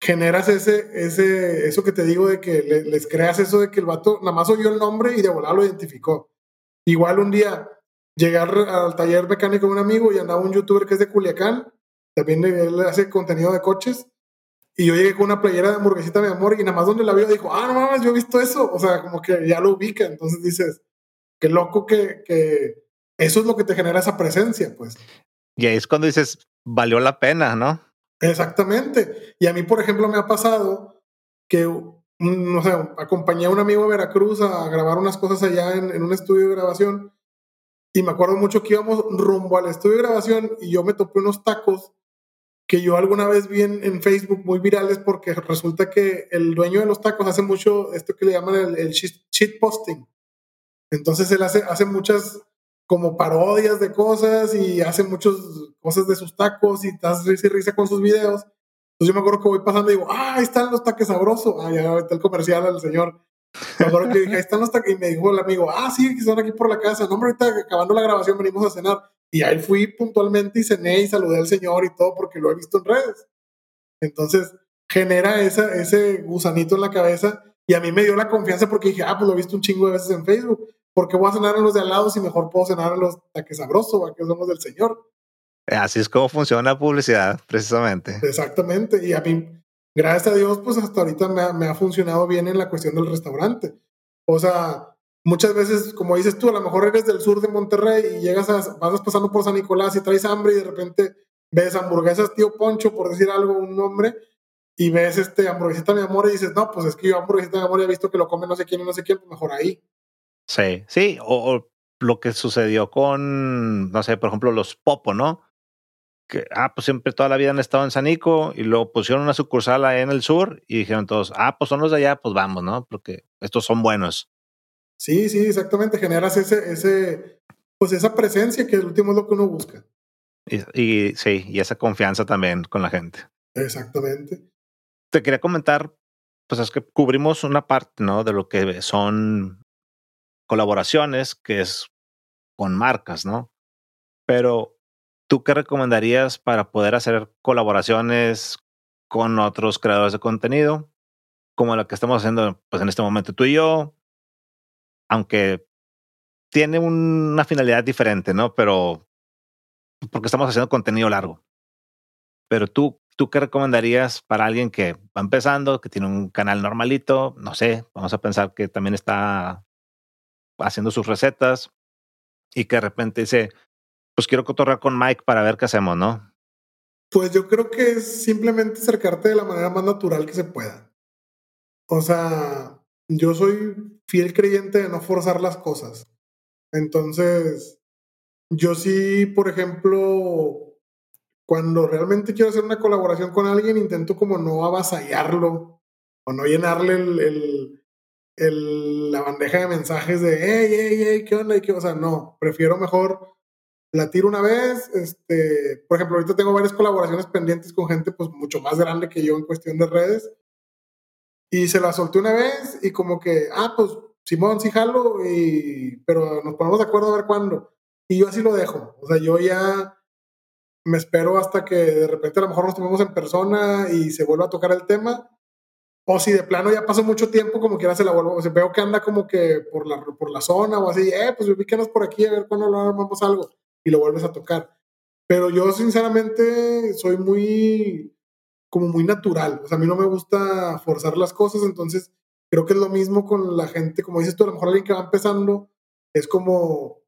Speaker 2: generas ese, ese, eso que te digo de que les creas eso de que el vato nada más oyó el nombre y de volar lo identificó. Igual un día llegar al taller mecánico de un amigo y andaba un youtuber que es de Culiacán también él hace contenido de coches. Y yo llegué con una playera de hamburguesita mi amor y nada más donde la vio dijo, ah, no mames, yo he visto eso. O sea, como que ya lo ubica. Entonces dices, qué loco que, que eso es lo que te genera esa presencia, pues.
Speaker 1: Y ahí es cuando dices, valió la pena, ¿no?
Speaker 2: Exactamente. Y a mí, por ejemplo, me ha pasado que, no sé, acompañé a un amigo de Veracruz a grabar unas cosas allá en, en un estudio de grabación. Y me acuerdo mucho que íbamos rumbo al estudio de grabación y yo me topé unos tacos que yo alguna vez vi en, Facebook muy virales porque resulta que el dueño de los tacos hace mucho esto que le llaman el, el posting. Entonces él hace, hace muchas como parodias de cosas y hace muchas cosas de sus tacos y estás risa y risa con sus videos. Entonces yo me acuerdo que voy pasando y digo, ah, ahí están los taques sabrosos. Ah, ya está el comercial al señor. Me acuerdo que dije, ahí están los taques. Y me dijo el amigo, ah, sí, están aquí por la casa. No, hombre, ahorita acabando la grabación venimos a cenar. Y ahí fui puntualmente y cené y saludé al señor y todo porque lo he visto en redes. Entonces genera esa, ese gusanito en la cabeza y a mí me dio la confianza porque dije, ah, pues lo he visto un chingo de veces en Facebook. porque voy a cenar en los de al lado si mejor puedo cenar en los taques sabrosos, que somos del Señor?
Speaker 1: Así es como funciona la publicidad, precisamente.
Speaker 2: Exactamente. Y a mí, gracias a Dios, pues hasta ahorita me ha, me ha funcionado bien en la cuestión del restaurante. O sea, muchas veces, como dices tú, a lo mejor eres del sur de Monterrey y llegas a, vas pasando por San Nicolás y traes hambre y de repente ves hamburguesas tío Poncho, por decir algo, un nombre, y ves este hamburguesita mi amor y dices, no, pues es que yo hamburguesita mi amor ya he visto que lo come no sé quién y no sé quién, pues mejor ahí.
Speaker 1: Sí, sí, o, lo que sucedió con, no sé, por ejemplo, los Popo, ¿no? Que, ah, pues siempre toda la vida han estado en Sanico y luego pusieron una sucursal ahí en el sur y dijeron todos, ah, pues son los de allá, pues vamos, ¿no? Porque estos son buenos.
Speaker 2: Sí, sí, exactamente, generas ese, ese, pues esa presencia que el último es lo que uno busca.
Speaker 1: Y, y sí, y esa confianza también con la gente.
Speaker 2: Exactamente
Speaker 1: te quería comentar, pues es que cubrimos una parte, ¿no? De lo que son colaboraciones, que es con marcas, ¿no? Pero, ¿tú qué recomendarías para poder hacer colaboraciones con otros creadores de contenido? Como la que estamos haciendo, pues en este momento tú y yo, aunque tiene una finalidad diferente, ¿no? Pero, porque estamos haciendo contenido largo. Pero tú, ¿tú qué recomendarías para alguien que va empezando, que tiene un canal normalito? No sé, vamos a pensar que también está haciendo sus recetas y que de repente dice, pues quiero cotorrear con Mike para ver qué hacemos, ¿no?
Speaker 2: Pues yo creo que es simplemente acercarte de la manera más natural que se pueda. O sea, yo soy fiel creyente de no forzar las cosas. Entonces, yo sí, por ejemplo, cuando realmente quiero hacer una colaboración con alguien, intento como no avasallarlo o no llenarle el, el, la bandeja de mensajes de, hey, hey, hey, ¿qué onda? ¿Qué? O sea, no, prefiero mejor la tiro una vez. Este, por ejemplo, ahorita tengo varias colaboraciones pendientes con gente pues mucho más grande que yo en cuestión de redes. Y se la solté una vez y como que, ah, pues Simón, sí jalo, y, pero nos ponemos de acuerdo a ver cuándo. Y yo así lo dejo. O sea, yo ya me espero hasta que de repente a lo mejor nos tomemos en persona y se vuelva a tocar el tema. O si de plano ya pasó mucho tiempo, como quiera se la vuelvo. O sea, veo que anda como que por la, por la zona o así, eh, pues ubíquenos por aquí a ver cuándo lo armamos algo. Y lo vuelves a tocar. Pero yo sinceramente soy muy, como muy natural. O sea, a mí no me gusta forzar las cosas, entonces creo que es lo mismo con la gente, como dices tú, a lo mejor alguien que va empezando, es como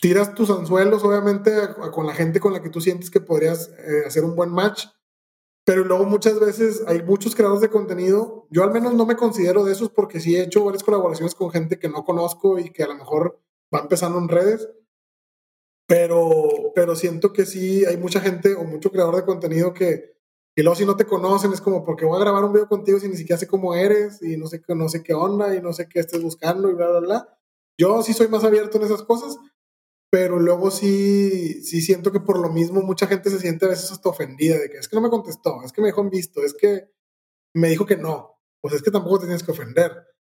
Speaker 2: tiras tus anzuelos, obviamente, con la gente con la que tú sientes que podrías eh, hacer un buen match. Pero luego muchas veces hay muchos creadores de contenido. Yo al menos no me considero de esos porque sí he hecho varias colaboraciones con gente que no conozco y que a lo mejor va empezando en redes. Pero, pero siento que sí hay mucha gente o mucho creador de contenido que, que luego si no te conocen es como porque voy a grabar un video contigo si ni siquiera sé cómo eres y no sé, no sé qué onda y no sé qué estés buscando y bla, bla, bla. Yo sí soy más abierto en esas cosas, pero luego sí, sí siento que por lo mismo mucha gente se siente a veces hasta ofendida de que es que no me contestó, es que me dejó en visto, es que me dijo que no, pues es que tampoco te tienes que ofender.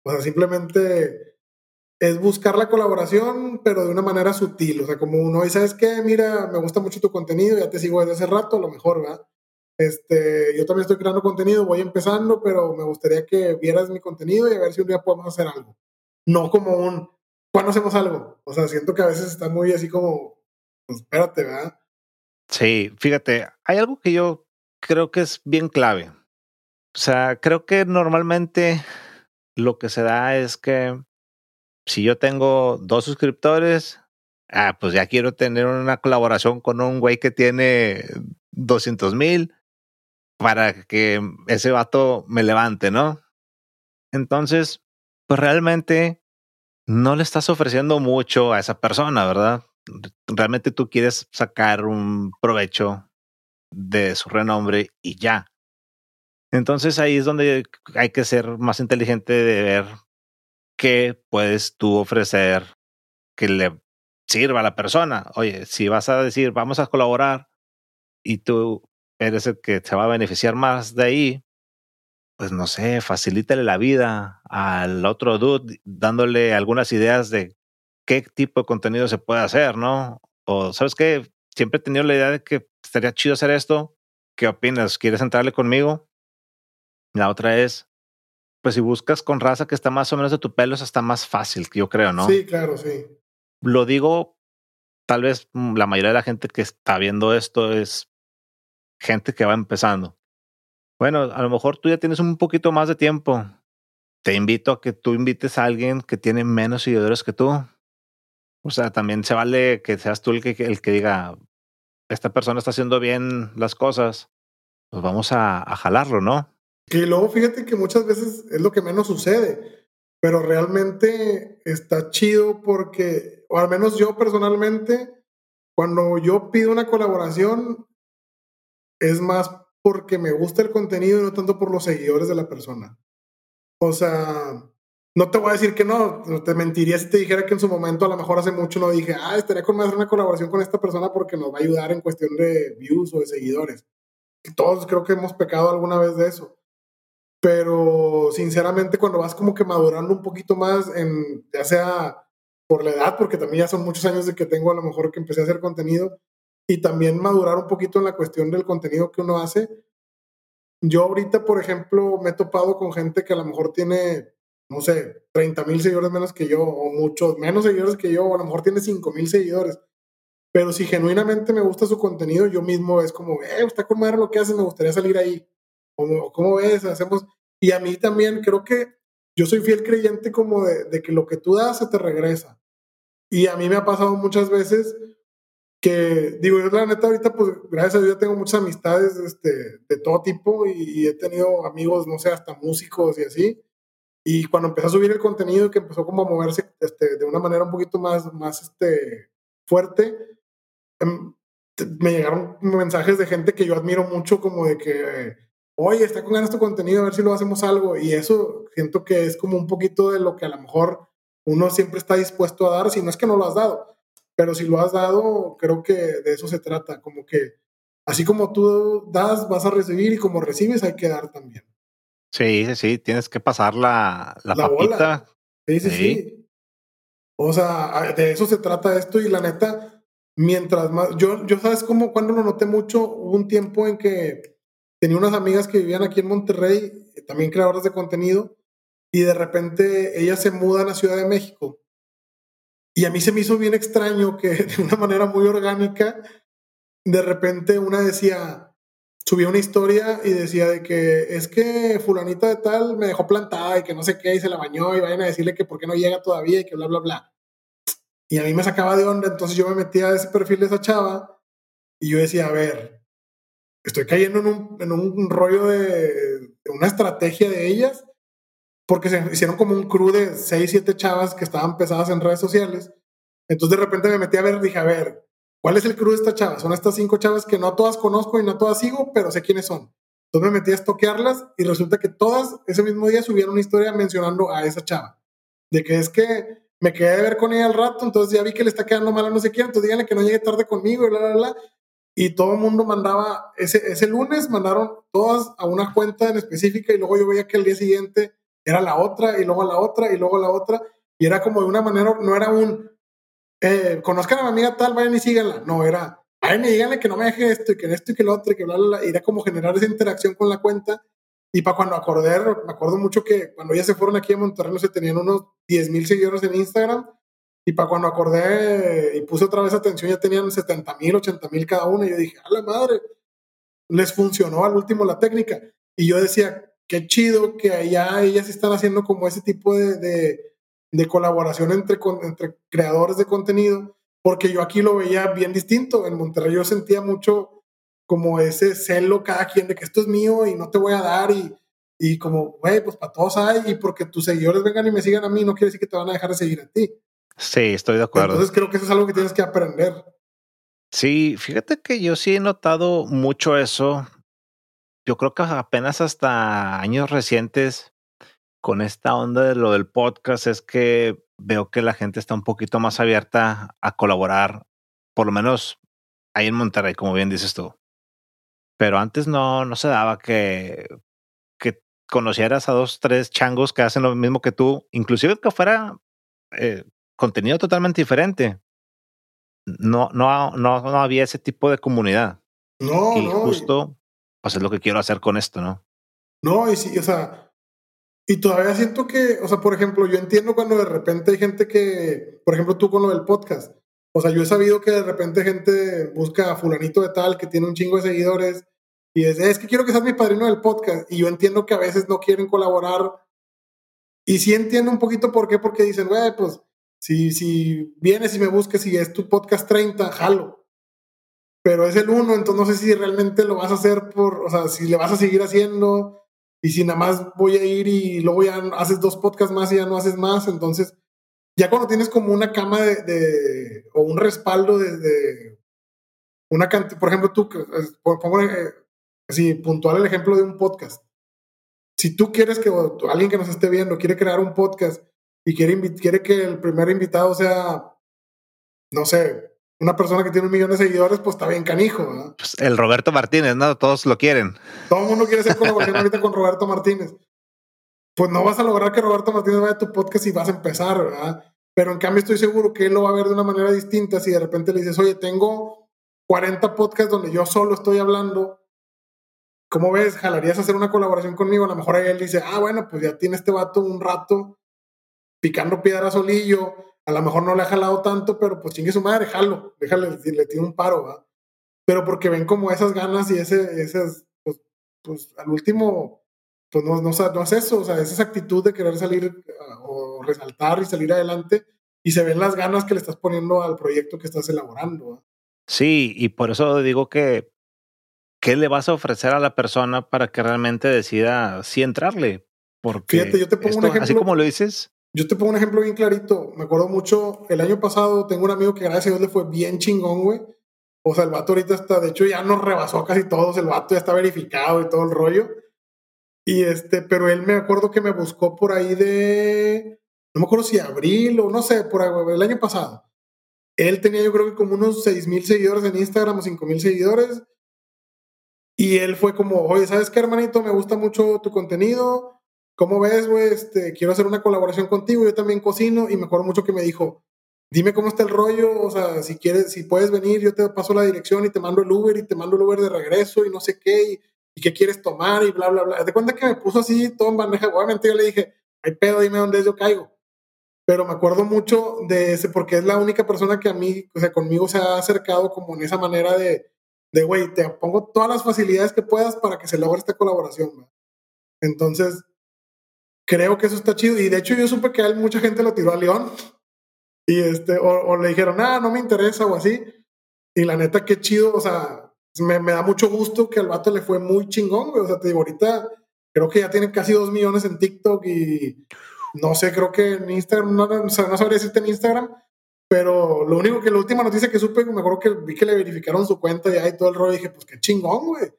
Speaker 2: O sea, simplemente es buscar la colaboración, pero de una manera sutil. O sea, como uno, y sabes qué, mira, me gusta mucho tu contenido, ya te sigo desde hace rato, a lo mejor, ¿verdad? Este, yo también estoy creando contenido, voy empezando, pero me gustaría que vieras mi contenido y a ver si un día podemos hacer algo. No como un, ¿cuándo hacemos algo? O sea, siento que a veces está muy así como, pues espérate, ¿verdad?
Speaker 1: Sí, fíjate, hay algo que yo creo que es bien clave. O sea, creo que normalmente lo que se da es que si yo tengo dos suscriptores, ah, pues ya quiero tener una colaboración con un güey que tiene 200 mil para que ese vato me levante, ¿no? Entonces, pues realmente no le estás ofreciendo mucho a esa persona, ¿verdad? Realmente tú quieres sacar un provecho de su renombre y ya. Entonces ahí es donde hay que ser más inteligente de ver qué puedes tú ofrecer que le sirva a la persona. Oye, si vas a decir vamos a colaborar y tú eres el que se va a beneficiar más de ahí, pues no sé, facilítale la vida al otro dude dándole algunas ideas de qué tipo de contenido se puede hacer, ¿no? O sabes qué, siempre he tenido la idea de que estaría chido hacer esto. ¿Qué opinas? ¿Quieres entrarle conmigo? La otra es, pues si buscas con raza que está más o menos de tu pelo, es hasta más fácil, yo creo, ¿no?
Speaker 2: Sí, claro, sí.
Speaker 1: Lo digo, tal vez mm, la mayoría de la gente que está viendo esto es gente que va empezando. Bueno, a lo mejor tú ya tienes un poquito más de tiempo. Te invito a que tú invites a alguien que tiene menos seguidores que tú. O sea, también se vale que seas tú el que, el que diga, esta persona está haciendo bien las cosas, pues vamos a, a jalarlo, ¿no?
Speaker 2: Y luego fíjate que muchas veces es lo que menos sucede, pero realmente está chido porque, o al menos yo personalmente, cuando yo pido una colaboración, es más porque me gusta el contenido y no tanto por los seguidores de la persona. O sea, no te voy a decir que no, te mentiría si te dijera que en su momento, a lo mejor hace mucho, no dije, ah, estaría con hacer una colaboración con esta persona porque nos va a ayudar en cuestión de views o de seguidores. Todos creo que hemos pecado alguna vez de eso pero sinceramente cuando vas como que madurando un poquito más, en, ya sea por la edad, porque también ya son muchos años de que tengo a lo mejor que empecé a hacer contenido, y también madurar un poquito en la cuestión del contenido que uno hace. Yo ahorita, por ejemplo, me he topado con gente que a lo mejor tiene, no sé, 30 mil seguidores menos que yo, o muchos menos seguidores que yo, o a lo mejor tiene 5 mil seguidores. Pero si genuinamente me gusta su contenido, yo mismo es como, eh, está con madre lo que hace, me gustaría salir ahí. ¿Cómo, ves? Hacemos... Y a mí también creo que yo soy fiel creyente como de, que lo que tú das se te regresa. Y a mí me ha pasado muchas veces que, digo, yo la neta ahorita, pues gracias a Dios tengo muchas amistades este, de todo tipo y, he tenido amigos, no sé, hasta músicos y así. Y cuando empecé a subir el contenido y que empezó como a moverse este, de una manera un poquito más, más este, fuerte, em, me llegaron mensajes de gente que yo admiro mucho, como de que oye, está con ganas tu contenido, a ver si lo hacemos algo. Y eso siento que es como un poquito de lo que a lo mejor uno siempre está dispuesto a dar, si no es que no lo has dado. Pero si lo has dado, creo que de eso se trata, como que así como tú das, vas a recibir y como recibes, hay que dar también.
Speaker 1: Sí, sí, sí, tienes que pasar la, la, papita.
Speaker 2: Sí, sí, sí, O sea, de eso se trata esto y la neta, mientras más, yo, yo sabes cómo, cuando lo noté mucho, hubo un tiempo en que tenía unas amigas que vivían aquí en Monterrey, también creadoras de contenido, y de repente ellas se mudan a Ciudad de México. Y a mí se me hizo bien extraño que de una manera muy orgánica, de repente una decía, subía una historia y decía de que es que fulanita de tal me dejó plantada y que no sé qué y se la bañó y vayan a decirle que por qué no llega todavía y que bla, bla, bla. Y a mí me sacaba de onda, entonces yo me metía a ese perfil de esa chava y yo decía, a ver, estoy cayendo en un, en un rollo de, una estrategia de ellas, porque se hicieron como un crew de 6, 7 chavas que estaban pesadas en redes sociales. Entonces de repente me metí a ver, dije, a ver, ¿cuál es el crew de estas chavas? Son estas cinco chavas que no todas conozco y no todas sigo, pero sé quiénes son. Entonces me metí a estoquearlas y resulta que todas ese mismo día subieron una historia mencionando a esa chava. De que es que me quedé de ver con ella al rato, entonces ya vi que le está quedando mal a no sé quién, entonces díganle que no llegue tarde conmigo y bla, bla, bla y todo el mundo mandaba, ese, ese lunes mandaron todas a una cuenta en específica y luego yo veía que el día siguiente era la otra y luego la otra y luego la otra y era como de una manera, no era un, eh, conozcan a mi amiga tal, vayan y síganla, no, era, vayan y díganle que no me deje esto y que esto y que lo otro y que bla, era como generar esa interacción con la cuenta y para cuando acordé, me acuerdo mucho que cuando ya se fueron aquí a Monterrey, no se tenían unos 10 mil seguidores en Instagram Y para cuando acordé y puse otra vez atención, ya tenían 70 mil, 80 mil cada uno. Y yo dije, a la madre, les funcionó al último la técnica. Y yo decía, qué chido que allá ellas están haciendo como ese tipo de, de, de colaboración entre, entre creadores de contenido, porque yo aquí lo veía bien distinto. En Monterrey yo sentía mucho como ese celo cada quien de que esto es mío y no te voy a dar y, y como, güey, pues para todos hay y porque tus seguidores vengan y me sigan a mí no quiere decir que te van a dejar de seguir a ti.
Speaker 1: Sí, estoy de acuerdo.
Speaker 2: Entonces creo que eso es algo que tienes que aprender.
Speaker 1: Sí, fíjate que yo sí he notado mucho eso. Yo creo que apenas hasta años recientes con esta onda de lo del podcast es que veo que la gente está un poquito más abierta a colaborar, por lo menos ahí en Monterrey, como bien dices tú. Pero antes no, no se daba que, que conocieras a dos, tres changos que hacen lo mismo que tú, inclusive que fuera eh, contenido totalmente diferente. No, no, no, no había ese tipo de comunidad.
Speaker 2: No,
Speaker 1: y
Speaker 2: no.
Speaker 1: justo, pues es lo que quiero hacer con esto, ¿no?
Speaker 2: No, y sí, o sea, y todavía siento que, o sea, por ejemplo, yo entiendo cuando de repente hay gente que, por ejemplo, tú con lo del podcast, o sea, yo he sabido que de repente gente busca a fulanito de tal que tiene un chingo de seguidores y dice, es que quiero que seas mi padrino del podcast. Y yo entiendo que a veces no quieren colaborar. Y sí entiendo un poquito por qué, porque dicen, güey, pues si, si vienes y me busques y es tu podcast 30, jalo. Pero es el uno, entonces no sé si realmente lo vas a hacer por, o sea, si le vas a seguir haciendo y si nada más voy a ir y luego ya haces dos podcasts más y ya no haces más, entonces ya cuando tienes como una cama de, o un respaldo de, de una cantidad, por ejemplo, tú, pongo eh, así puntual el ejemplo de un podcast. Si tú quieres que alguien que nos esté viendo quiere crear un podcast y quiere, quiere que el primer invitado sea, no sé, una persona que tiene un millón de seguidores, pues está bien canijo. ¿verdad?
Speaker 1: Pues el Roberto Martínez, ¿no? Todos lo quieren.
Speaker 2: Todo el mundo quiere hacer colaboración ahorita con Roberto Martínez. Pues no vas a lograr que Roberto Martínez vaya a tu podcast y vas a empezar, ¿verdad? Pero en cambio estoy seguro que él lo va a ver de una manera distinta si de repente le dices, oye, tengo 40 podcasts donde yo solo estoy hablando. ¿Cómo ves? ¿Jalarías a hacer una colaboración conmigo? A lo mejor ahí él dice, ah, bueno, pues ya tiene este vato un rato picando piedra solillo, a lo mejor no le ha jalado tanto, pero pues chingue su madre, jalo, déjale, le tiene un paro, ¿va? Pero porque ven como esas ganas y ese, esas, pues, pues al último, pues no, no, no es eso, o sea, es esa actitud de querer salir uh, o resaltar y salir adelante y se ven las ganas que le estás poniendo al proyecto que estás elaborando.
Speaker 1: Sí, y por eso digo que, ¿qué le vas a ofrecer a la persona para que realmente decida si entrarle? Porque
Speaker 2: Fíjate, yo te pongo
Speaker 1: esto,
Speaker 2: un ejemplo.
Speaker 1: así como lo dices,
Speaker 2: yo te pongo un ejemplo bien clarito. Me acuerdo mucho, el año pasado tengo un amigo que gracias a Dios le fue bien chingón, güey. O sea, el vato ahorita está, de hecho ya nos rebasó casi todos, el vato ya está verificado y todo el rollo. Y este, pero él me acuerdo que me buscó por ahí de, no me acuerdo si abril o no sé, por ahí, el año pasado. Él tenía yo creo que como unos 6 mil seguidores en Instagram o 5 mil seguidores. Y él fue como, oye, ¿sabes qué, hermanito? Me gusta mucho tu contenido ¿cómo ves, güey? Este, quiero hacer una colaboración contigo, yo también cocino y me acuerdo mucho que me dijo, dime cómo está el rollo, o sea, si quieres, si puedes venir, yo te paso la dirección y te mando el Uber y te mando el Uber de regreso y no sé qué, y, y qué quieres tomar y bla, bla, bla. De cuenta que me puso así todo en bandeja, obviamente yo le dije, ay pedo, dime dónde es, yo caigo. Pero me acuerdo mucho de ese, porque es la única persona que a mí, o sea, conmigo se ha acercado como en esa manera de, de, güey, te pongo todas las facilidades que puedas para que se logre esta colaboración, güey. Entonces, creo que eso está chido. Y de hecho yo supe que hay mucha gente lo tiró a León. Y este, o, le dijeron, ah, no me interesa o así. Y la neta, qué chido. O sea, me, me, da mucho gusto que al vato le fue muy chingón, güey. O sea, te digo, ahorita creo que ya tiene casi dos millones en TikTok y no sé, creo que en Instagram, no, o sea, no sabría decirte en Instagram, pero lo único que la última noticia que supe, me acuerdo que vi que le verificaron su cuenta ya y todo el rollo, y dije, pues qué chingón, güey.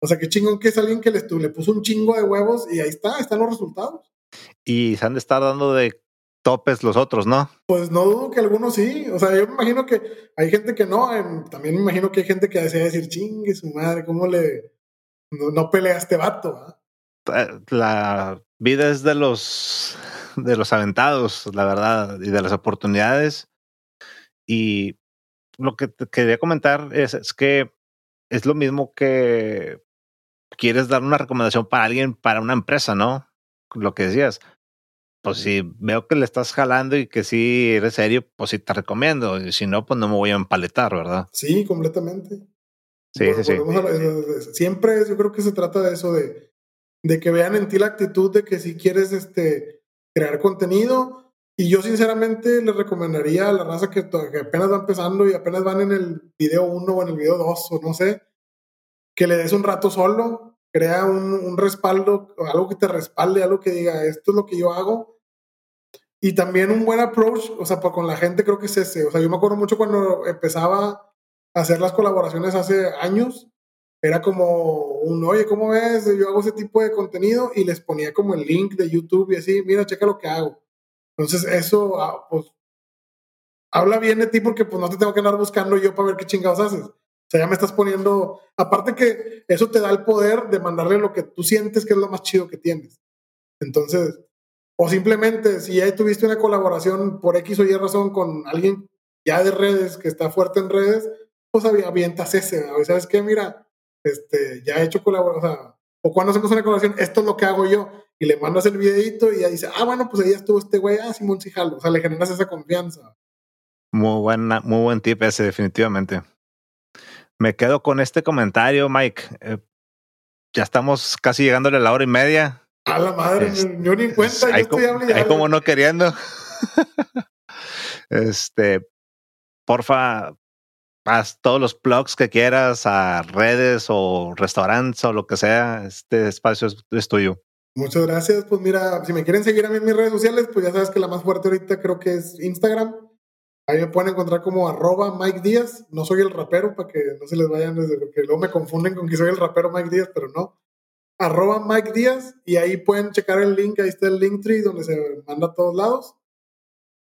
Speaker 2: O sea, qué chingón que es alguien que le, le puso un chingo de huevos y ahí está, están los resultados.
Speaker 1: Y se han de estar dando de topes los otros, ¿no?
Speaker 2: Pues no dudo que algunos sí. O sea, yo me imagino que hay gente que no. Eh, también me imagino que hay gente que desea decir, chingue su madre, ¿cómo le. No, no pelea a este vato?
Speaker 1: ¿eh? La vida es de los de los aventados, la verdad, y de las oportunidades. Y lo que te quería comentar es, es que es lo mismo que quieres dar una recomendación para alguien, para una empresa, ¿no? Lo que decías. pues si veo que le estás jalando y que sí eres serio, pues sí te recomiendo. Y si no, pues no me voy a empaletar, ¿verdad?
Speaker 2: Sí, completamente.
Speaker 1: Sí, sí, sí.
Speaker 2: siempre yo creo que se trata de eso, de, de que vean en ti la actitud de que si quieres este, crear contenido. Y yo sinceramente les recomendaría a la raza que, que apenas va empezando y apenas van en el video 1 o en el video 2 o no sé, que le des un rato solo, crea un, un respaldo, algo que te respalde, algo que diga, esto es lo que yo hago y también un buen approach, o sea, con la gente creo que es ese. O sea, yo me acuerdo mucho cuando empezaba a hacer las colaboraciones hace años, era como un, oye, ¿cómo ves? Yo hago ese tipo de contenido y les ponía como el link de YouTube y así, mira, checa lo que hago. Entonces, eso, ah, pues, habla bien de ti porque pues no te tengo que andar buscando yo para ver qué chingados haces. O sea, ya me estás poniendo, aparte que eso te da el poder de mandarle lo que tú sientes que es lo más chido que tienes. Entonces, o simplemente, si ya tuviste una colaboración por X o Y razón con alguien ya de redes, que está fuerte en redes, pues avientas ese. ¿Sabes qué? Mira, este, ya he hecho colaboración. O, sea, o cuando hacemos una colaboración, esto es lo que hago yo. Y le mandas el videito y ya dice, ah, bueno, pues ahí estuvo este güey, ah, Simón Cijalo. O sea, le generas esa confianza.
Speaker 1: Muy, buena, muy buen tip ese, definitivamente. Me quedo con este comentario, Mike. Eh, ya estamos casi llegándole a la hora y media.
Speaker 2: A la madre, yo ni cuenta, yo estoy
Speaker 1: hablando. Hay como no queriendo. este, porfa, haz todos los blogs que quieras a redes o restaurantes o lo que sea. Este espacio es, tuyo.
Speaker 2: Muchas gracias. Pues mira, si me quieren seguir a mí en mis redes sociales, pues ya sabes que la más fuerte ahorita creo que es Instagram. Ahí me pueden encontrar como arroba Mike Díaz. No soy el rapero para que no se les vayan desde porque luego me confunden con que soy el rapero Mike Díaz, pero no arroba Mike Díaz y ahí pueden checar el link, ahí está el link tree donde se manda a todos lados.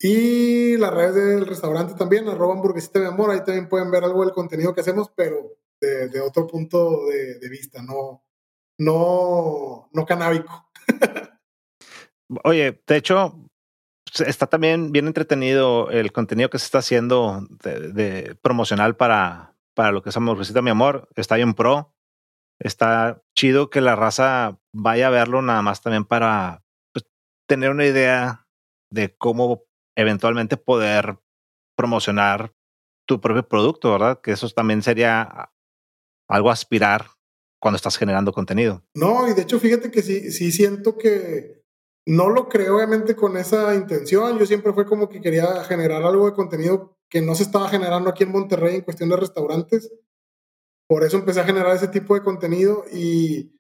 Speaker 2: Y las redes del restaurante también, arroba hamburguesita de amor, ahí también pueden ver algo del contenido que hacemos, pero de, otro punto de, vista, no, no, no canábico.
Speaker 1: Oye, de hecho, está también bien entretenido el contenido que se está haciendo de, promocional para, para lo que es hamburguesita mi amor. Está bien pro está chido que la raza vaya a verlo nada más también para pues, tener una idea de cómo eventualmente poder promocionar tu propio producto, ¿verdad? Que eso también sería algo aspirar cuando estás generando contenido.
Speaker 2: No, y de hecho fíjate que sí, sí siento que no lo creo obviamente con esa intención. Yo siempre fue como que quería generar algo de contenido que no se estaba generando aquí en Monterrey en cuestión de restaurantes. Por eso empecé a generar ese tipo de contenido y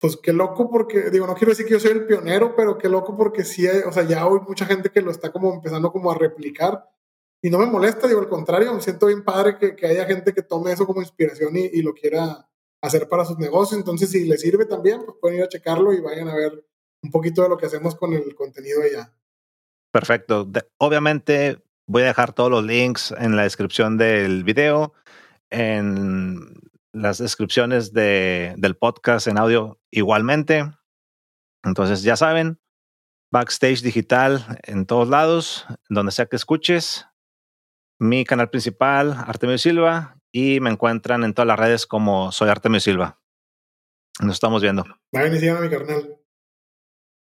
Speaker 2: pues qué loco porque, digo, no quiero decir que yo soy el pionero, pero qué loco porque sí, o sea, ya hay mucha gente que lo está como empezando como a replicar y no me molesta, digo, al contrario, me siento bien padre que, que haya gente que tome eso como inspiración y, y, lo quiera hacer para sus negocios. Entonces, si les sirve también, pues pueden ir a checarlo y vayan a ver un poquito de lo que hacemos con el contenido allá.
Speaker 1: Perfecto. obviamente voy a dejar todos los links en la descripción del video en las descripciones de, del podcast en audio igualmente. Entonces ya saben, backstage digital en todos lados, donde sea que escuches. Mi canal principal, Artemio Silva, y me encuentran en todas las redes como soy Artemio Silva. Nos estamos viendo.
Speaker 2: Va a mi carnal.